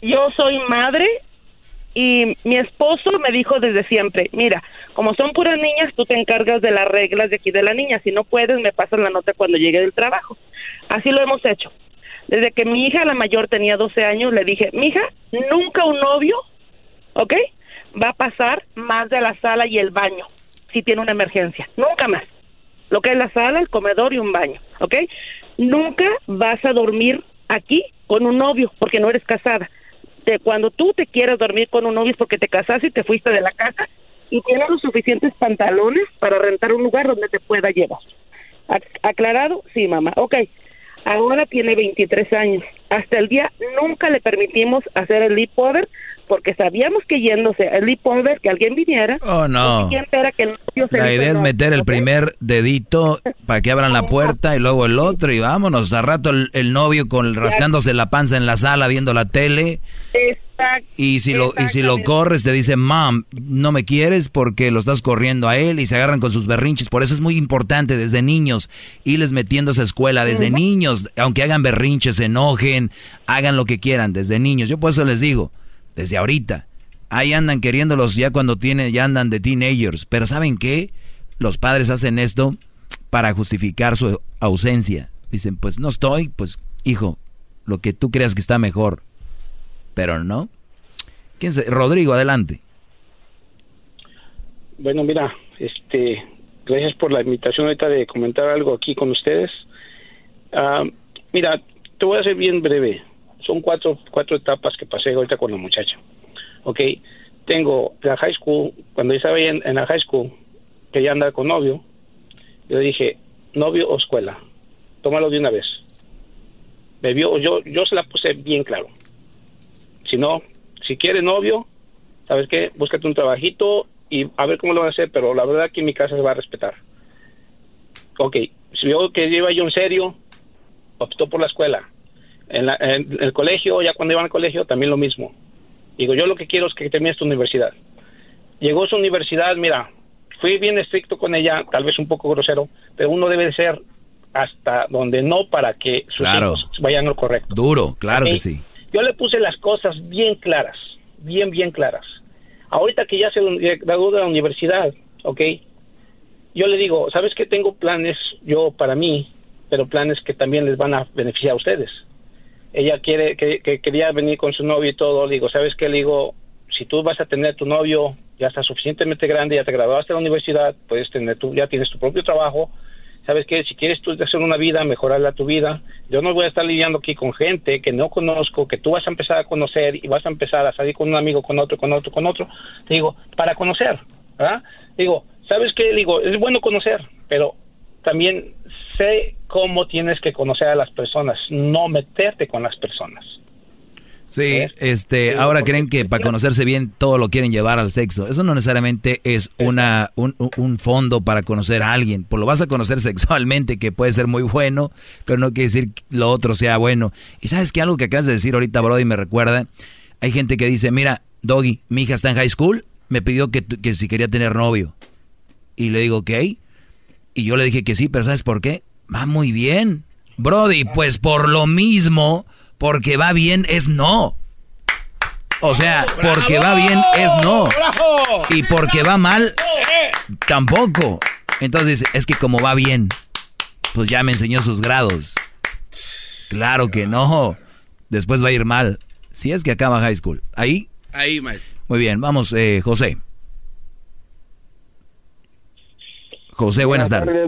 Yo soy madre y mi esposo me dijo desde siempre, mira, como son puras niñas, tú te encargas de las reglas de aquí de la niña, si no puedes me pasas la nota cuando llegue del trabajo. Así lo hemos hecho. Desde que mi hija, la mayor, tenía 12 años, le dije, mi hija, nunca un novio, ¿ok? Va a pasar más de la sala y el baño, si tiene una emergencia. Nunca más. Lo que es la sala, el comedor y un baño, ¿ok? Nunca vas a dormir aquí con un novio, porque no eres casada. De cuando tú te quieras dormir con un novio es porque te casaste y te fuiste de la casa y tienes los suficientes pantalones para rentar un lugar donde te pueda llevar. ¿Aclarado? Sí, mamá. Ok. Ahora tiene 23 años. Hasta el día nunca le permitimos hacer el leap porque sabíamos que yéndose el leap over, que alguien viniera. Oh, no. la idea es meter el primer dedito para que abran la puerta y luego el otro y vámonos. A rato el, novio con rascándose la panza en la sala viendo la tele. Y si lo y si lo corres te dice, "Mom, no me quieres porque lo estás corriendo a él" y se agarran con sus berrinches. Por eso es muy importante desde niños irles metiendo a esa escuela desde niños, aunque hagan berrinches, se enojen, hagan lo que quieran desde niños. Yo por eso les digo, desde ahorita. Ahí andan queriéndolos ya cuando tienen ya andan de teenagers, pero ¿saben qué? Los padres hacen esto para justificar su ausencia. Dicen, "Pues no estoy, pues hijo, lo que tú creas que está mejor." pero no. ¿Quién? Rodrigo, adelante. Bueno, mira, este, gracias por la invitación ahorita de comentar algo aquí con ustedes. Ah, mira, te voy a hacer bien breve. Son cuatro, cuatro etapas que pasé ahorita con la muchacha. Ok, tengo la high school, cuando yo estaba en, en la high school, que ya andaba con novio, yo dije, novio o escuela, tómalo de una vez. Me vio, yo, yo se la puse bien claro. Si no, si quiere novio, ¿sabes qué? Búscate un trabajito y a ver cómo lo van a hacer, pero la verdad que en mi casa se va a respetar. Ok, si veo que lleva yo en serio, optó por la escuela. En, la- en el colegio, ya cuando iban al colegio, también lo mismo. Digo, yo lo que quiero es que termine tu universidad. Llegó a su universidad, mira, fui bien estricto con ella, tal vez un poco grosero, pero uno debe de ser hasta donde no para que sus Claro. hijos vayan lo correcto. Duro, claro que sí. Yo le puse las cosas bien claras, bien, bien claras. Ahorita que ya se graduó de la universidad, ¿ok? Yo le digo, ¿sabes qué? Tengo planes yo para mí, pero planes que también les van a beneficiar a ustedes. Ella quiere, que, que quería venir con su novio y todo. Digo, ¿sabes qué? Le digo, si tú vas a tener tu novio, ya está suficientemente grande, ya te graduaste de la universidad, puedes tener tu, ya tienes tu propio trabajo. ¿Sabes qué? Si quieres tú hacer una vida, mejorarla tu vida. Yo no voy a estar lidiando aquí con gente que no conozco, que tú vas a empezar a conocer y vas a empezar a salir con un amigo, con otro, con otro, con otro. Digo, para conocer. Digo, ¿sabes qué? Digo, es bueno conocer, pero también sé cómo tienes que conocer a las personas, no meterte con las personas. Sí, este, ahora creen que para conocerse bien todo lo quieren llevar al sexo. Eso no necesariamente es una un, un fondo para conocer a alguien. Pues lo vas a conocer (laughs) sexualmente, que puede ser muy bueno, pero no quiere decir que lo otro sea bueno. Y sabes que algo que acabas de decir ahorita, Brody, me recuerda. Hay gente que dice, mira, Doggy, mi hija está en high school, me pidió que, que si quería tener novio. Y le digo, ok. Y yo le dije que sí, pero ¿sabes por qué? Va muy bien. Brody, pues por lo mismo, porque va bien es no. O sea, porque va bien es no. Y porque va mal, tampoco. Entonces, es que como va bien, pues ya me enseñó sus grados. Claro que no. Después va a ir mal. Si es que acaba high school. Ahí, Ahí, maestro. muy bien. Vamos, eh, José. José, buenas, tardes.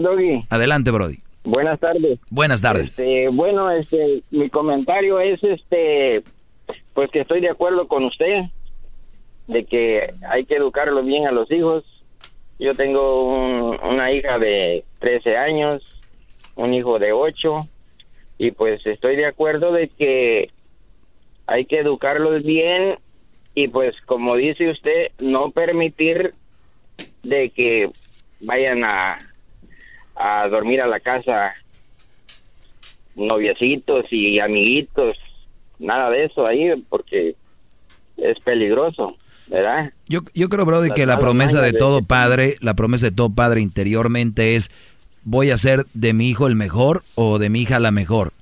Adelante, Brody. Buenas tardes. Buenas tardes. Este, bueno, este, mi comentario es, este, pues que estoy de acuerdo con usted de que hay que educarlo bien a los hijos. Yo tengo un- una hija de 13 años, un hijo de 8 y pues estoy de acuerdo de que hay que educarlos bien y pues como dice usted, no permitir de que vayan a a dormir a la casa noviecitos y amiguitos, nada de eso ahí porque es peligroso, ¿verdad? Yo, yo creo, Brody, que la promesa de todo padre, la promesa de todo padre interiormente es, voy a ser de mi hijo el mejor o de mi hija la mejor.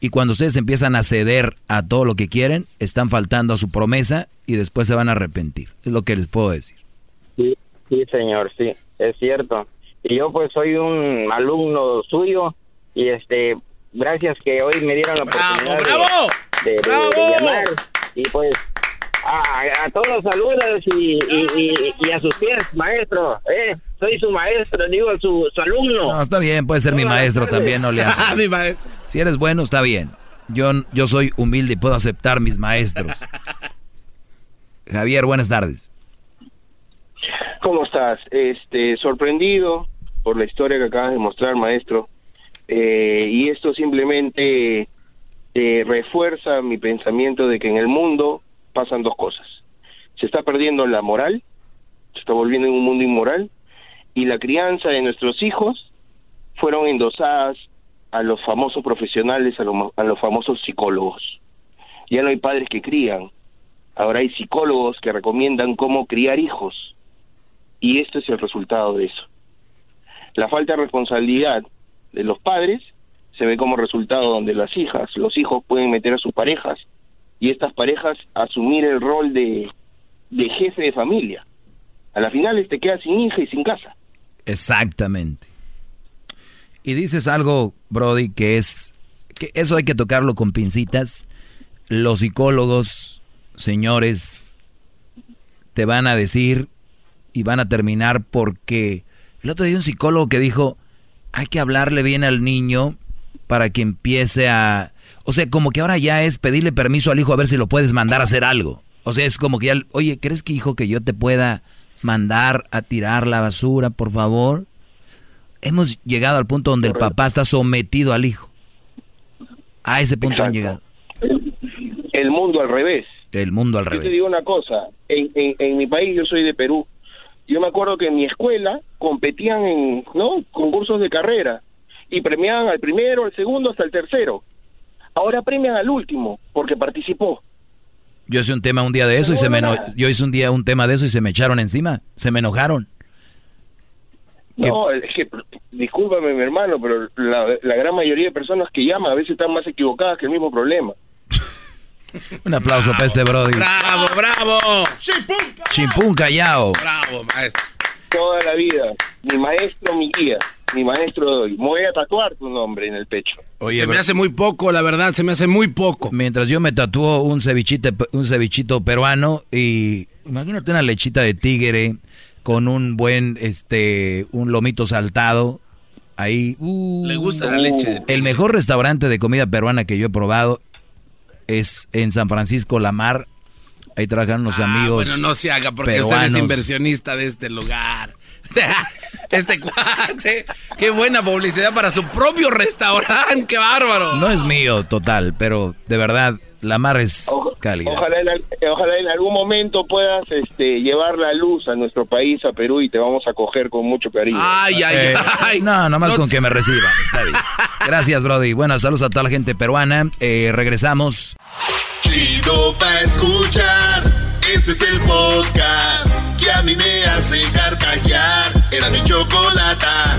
Y cuando ustedes empiezan a ceder a todo lo que quieren, están faltando a su promesa y después se van a arrepentir. Es lo que les puedo decir. Sí, sí, señor, sí, es cierto. Y yo pues soy un alumno suyo y este, gracias que hoy me dieron la oportunidad de- de, de- de llamar y pues a, a todos saludos y, y, y- y a sus pies, maestro, eh, soy su maestro, digo su, su alumno. No, está bien, puede ser mi maestro también, no le hagas. (laughs) Mi maestro. Si eres bueno, está bien. Yo, yo soy humilde y puedo aceptar mis maestros. (laughs) Javier, buenas tardes. ¿Cómo estás? Este, sorprendido por la historia que acabas de mostrar, maestro. Eh, y esto simplemente eh, refuerza mi pensamiento de que en el mundo pasan dos cosas. Se está perdiendo la moral, se está volviendo en un mundo inmoral, y la crianza de nuestros hijos fueron endosadas a los famosos profesionales, a, lo- a los famosos psicólogos. Ya no hay padres que crían, ahora hay psicólogos que recomiendan cómo criar hijos. Y esto es el resultado de eso. La falta de responsabilidad de los padres se ve como resultado donde las hijas, los hijos pueden meter a sus parejas y estas parejas asumir el rol de, de jefe de familia. A la final te quedas sin hija y sin casa. Exactamente. Y dices algo, Brody, que es que eso hay que tocarlo con pincitas. Los psicólogos, señores, te van a decir y van a terminar porque el otro día un psicólogo que dijo, hay que hablarle bien al niño para que empiece a... O sea, como que ahora ya es pedirle permiso al hijo a ver si lo puedes mandar a hacer algo. O sea, es como que ya, oye, ¿crees que hijo que yo te pueda mandar a tirar la basura, por favor? Hemos llegado al punto donde el papá está sometido al hijo. A ese punto han llegado. El mundo al revés. El mundo al Yo revés. te digo una cosa, en, en, en mi país, yo soy de Perú, yo me acuerdo que en mi escuela competían en no concursos de carrera y premiaban al primero, al segundo, hasta el tercero. Ahora premian al último porque participó. Yo hice un tema un día de eso y se me yo hice un día un tema de eso y se me echaron encima, se me enojaron. No, es que, discúlpame mi hermano, pero la, la gran mayoría de personas que llaman a veces están más equivocadas que el mismo problema. Un aplauso para este Brody. ¡Bravo, bravo! Chimpún callao. ¡Bravo, maestro! Toda la vida, mi maestro, mi guía, mi maestro de hoy. Me voy a tatuar tu nombre en el pecho. se me hace muy poco, la verdad, se me hace muy poco. Mientras yo me tatúo un cevichite, un cevichito peruano y imagínate una lechita de tigre con un buen, este, un lomito saltado. Ahí, uh, Le gusta la leche de El mejor restaurante de comida peruana que yo he probado es en San Francisco La Mar. Ahí trabajan unos amigos. Ah, Bueno, no se haga porque usted es inversionista de este lugar. (laughs) Este cuate, qué buena publicidad para su propio restaurante, qué bárbaro. No es mío, total, pero de verdad, La Mar es cálida. Ojalá en, al- ojalá en algún momento puedas este, llevar la luz a nuestro país, a Perú, y te vamos a coger con mucho cariño. Eh, No, nomás con que me reciban, está bien. Gracias, Brody. Bueno, saludos a toda la gente peruana. Eh, regresamos. Chido pa' escuchar. Este es el podcast que a mí me hace carcajear. Era mi chocolata.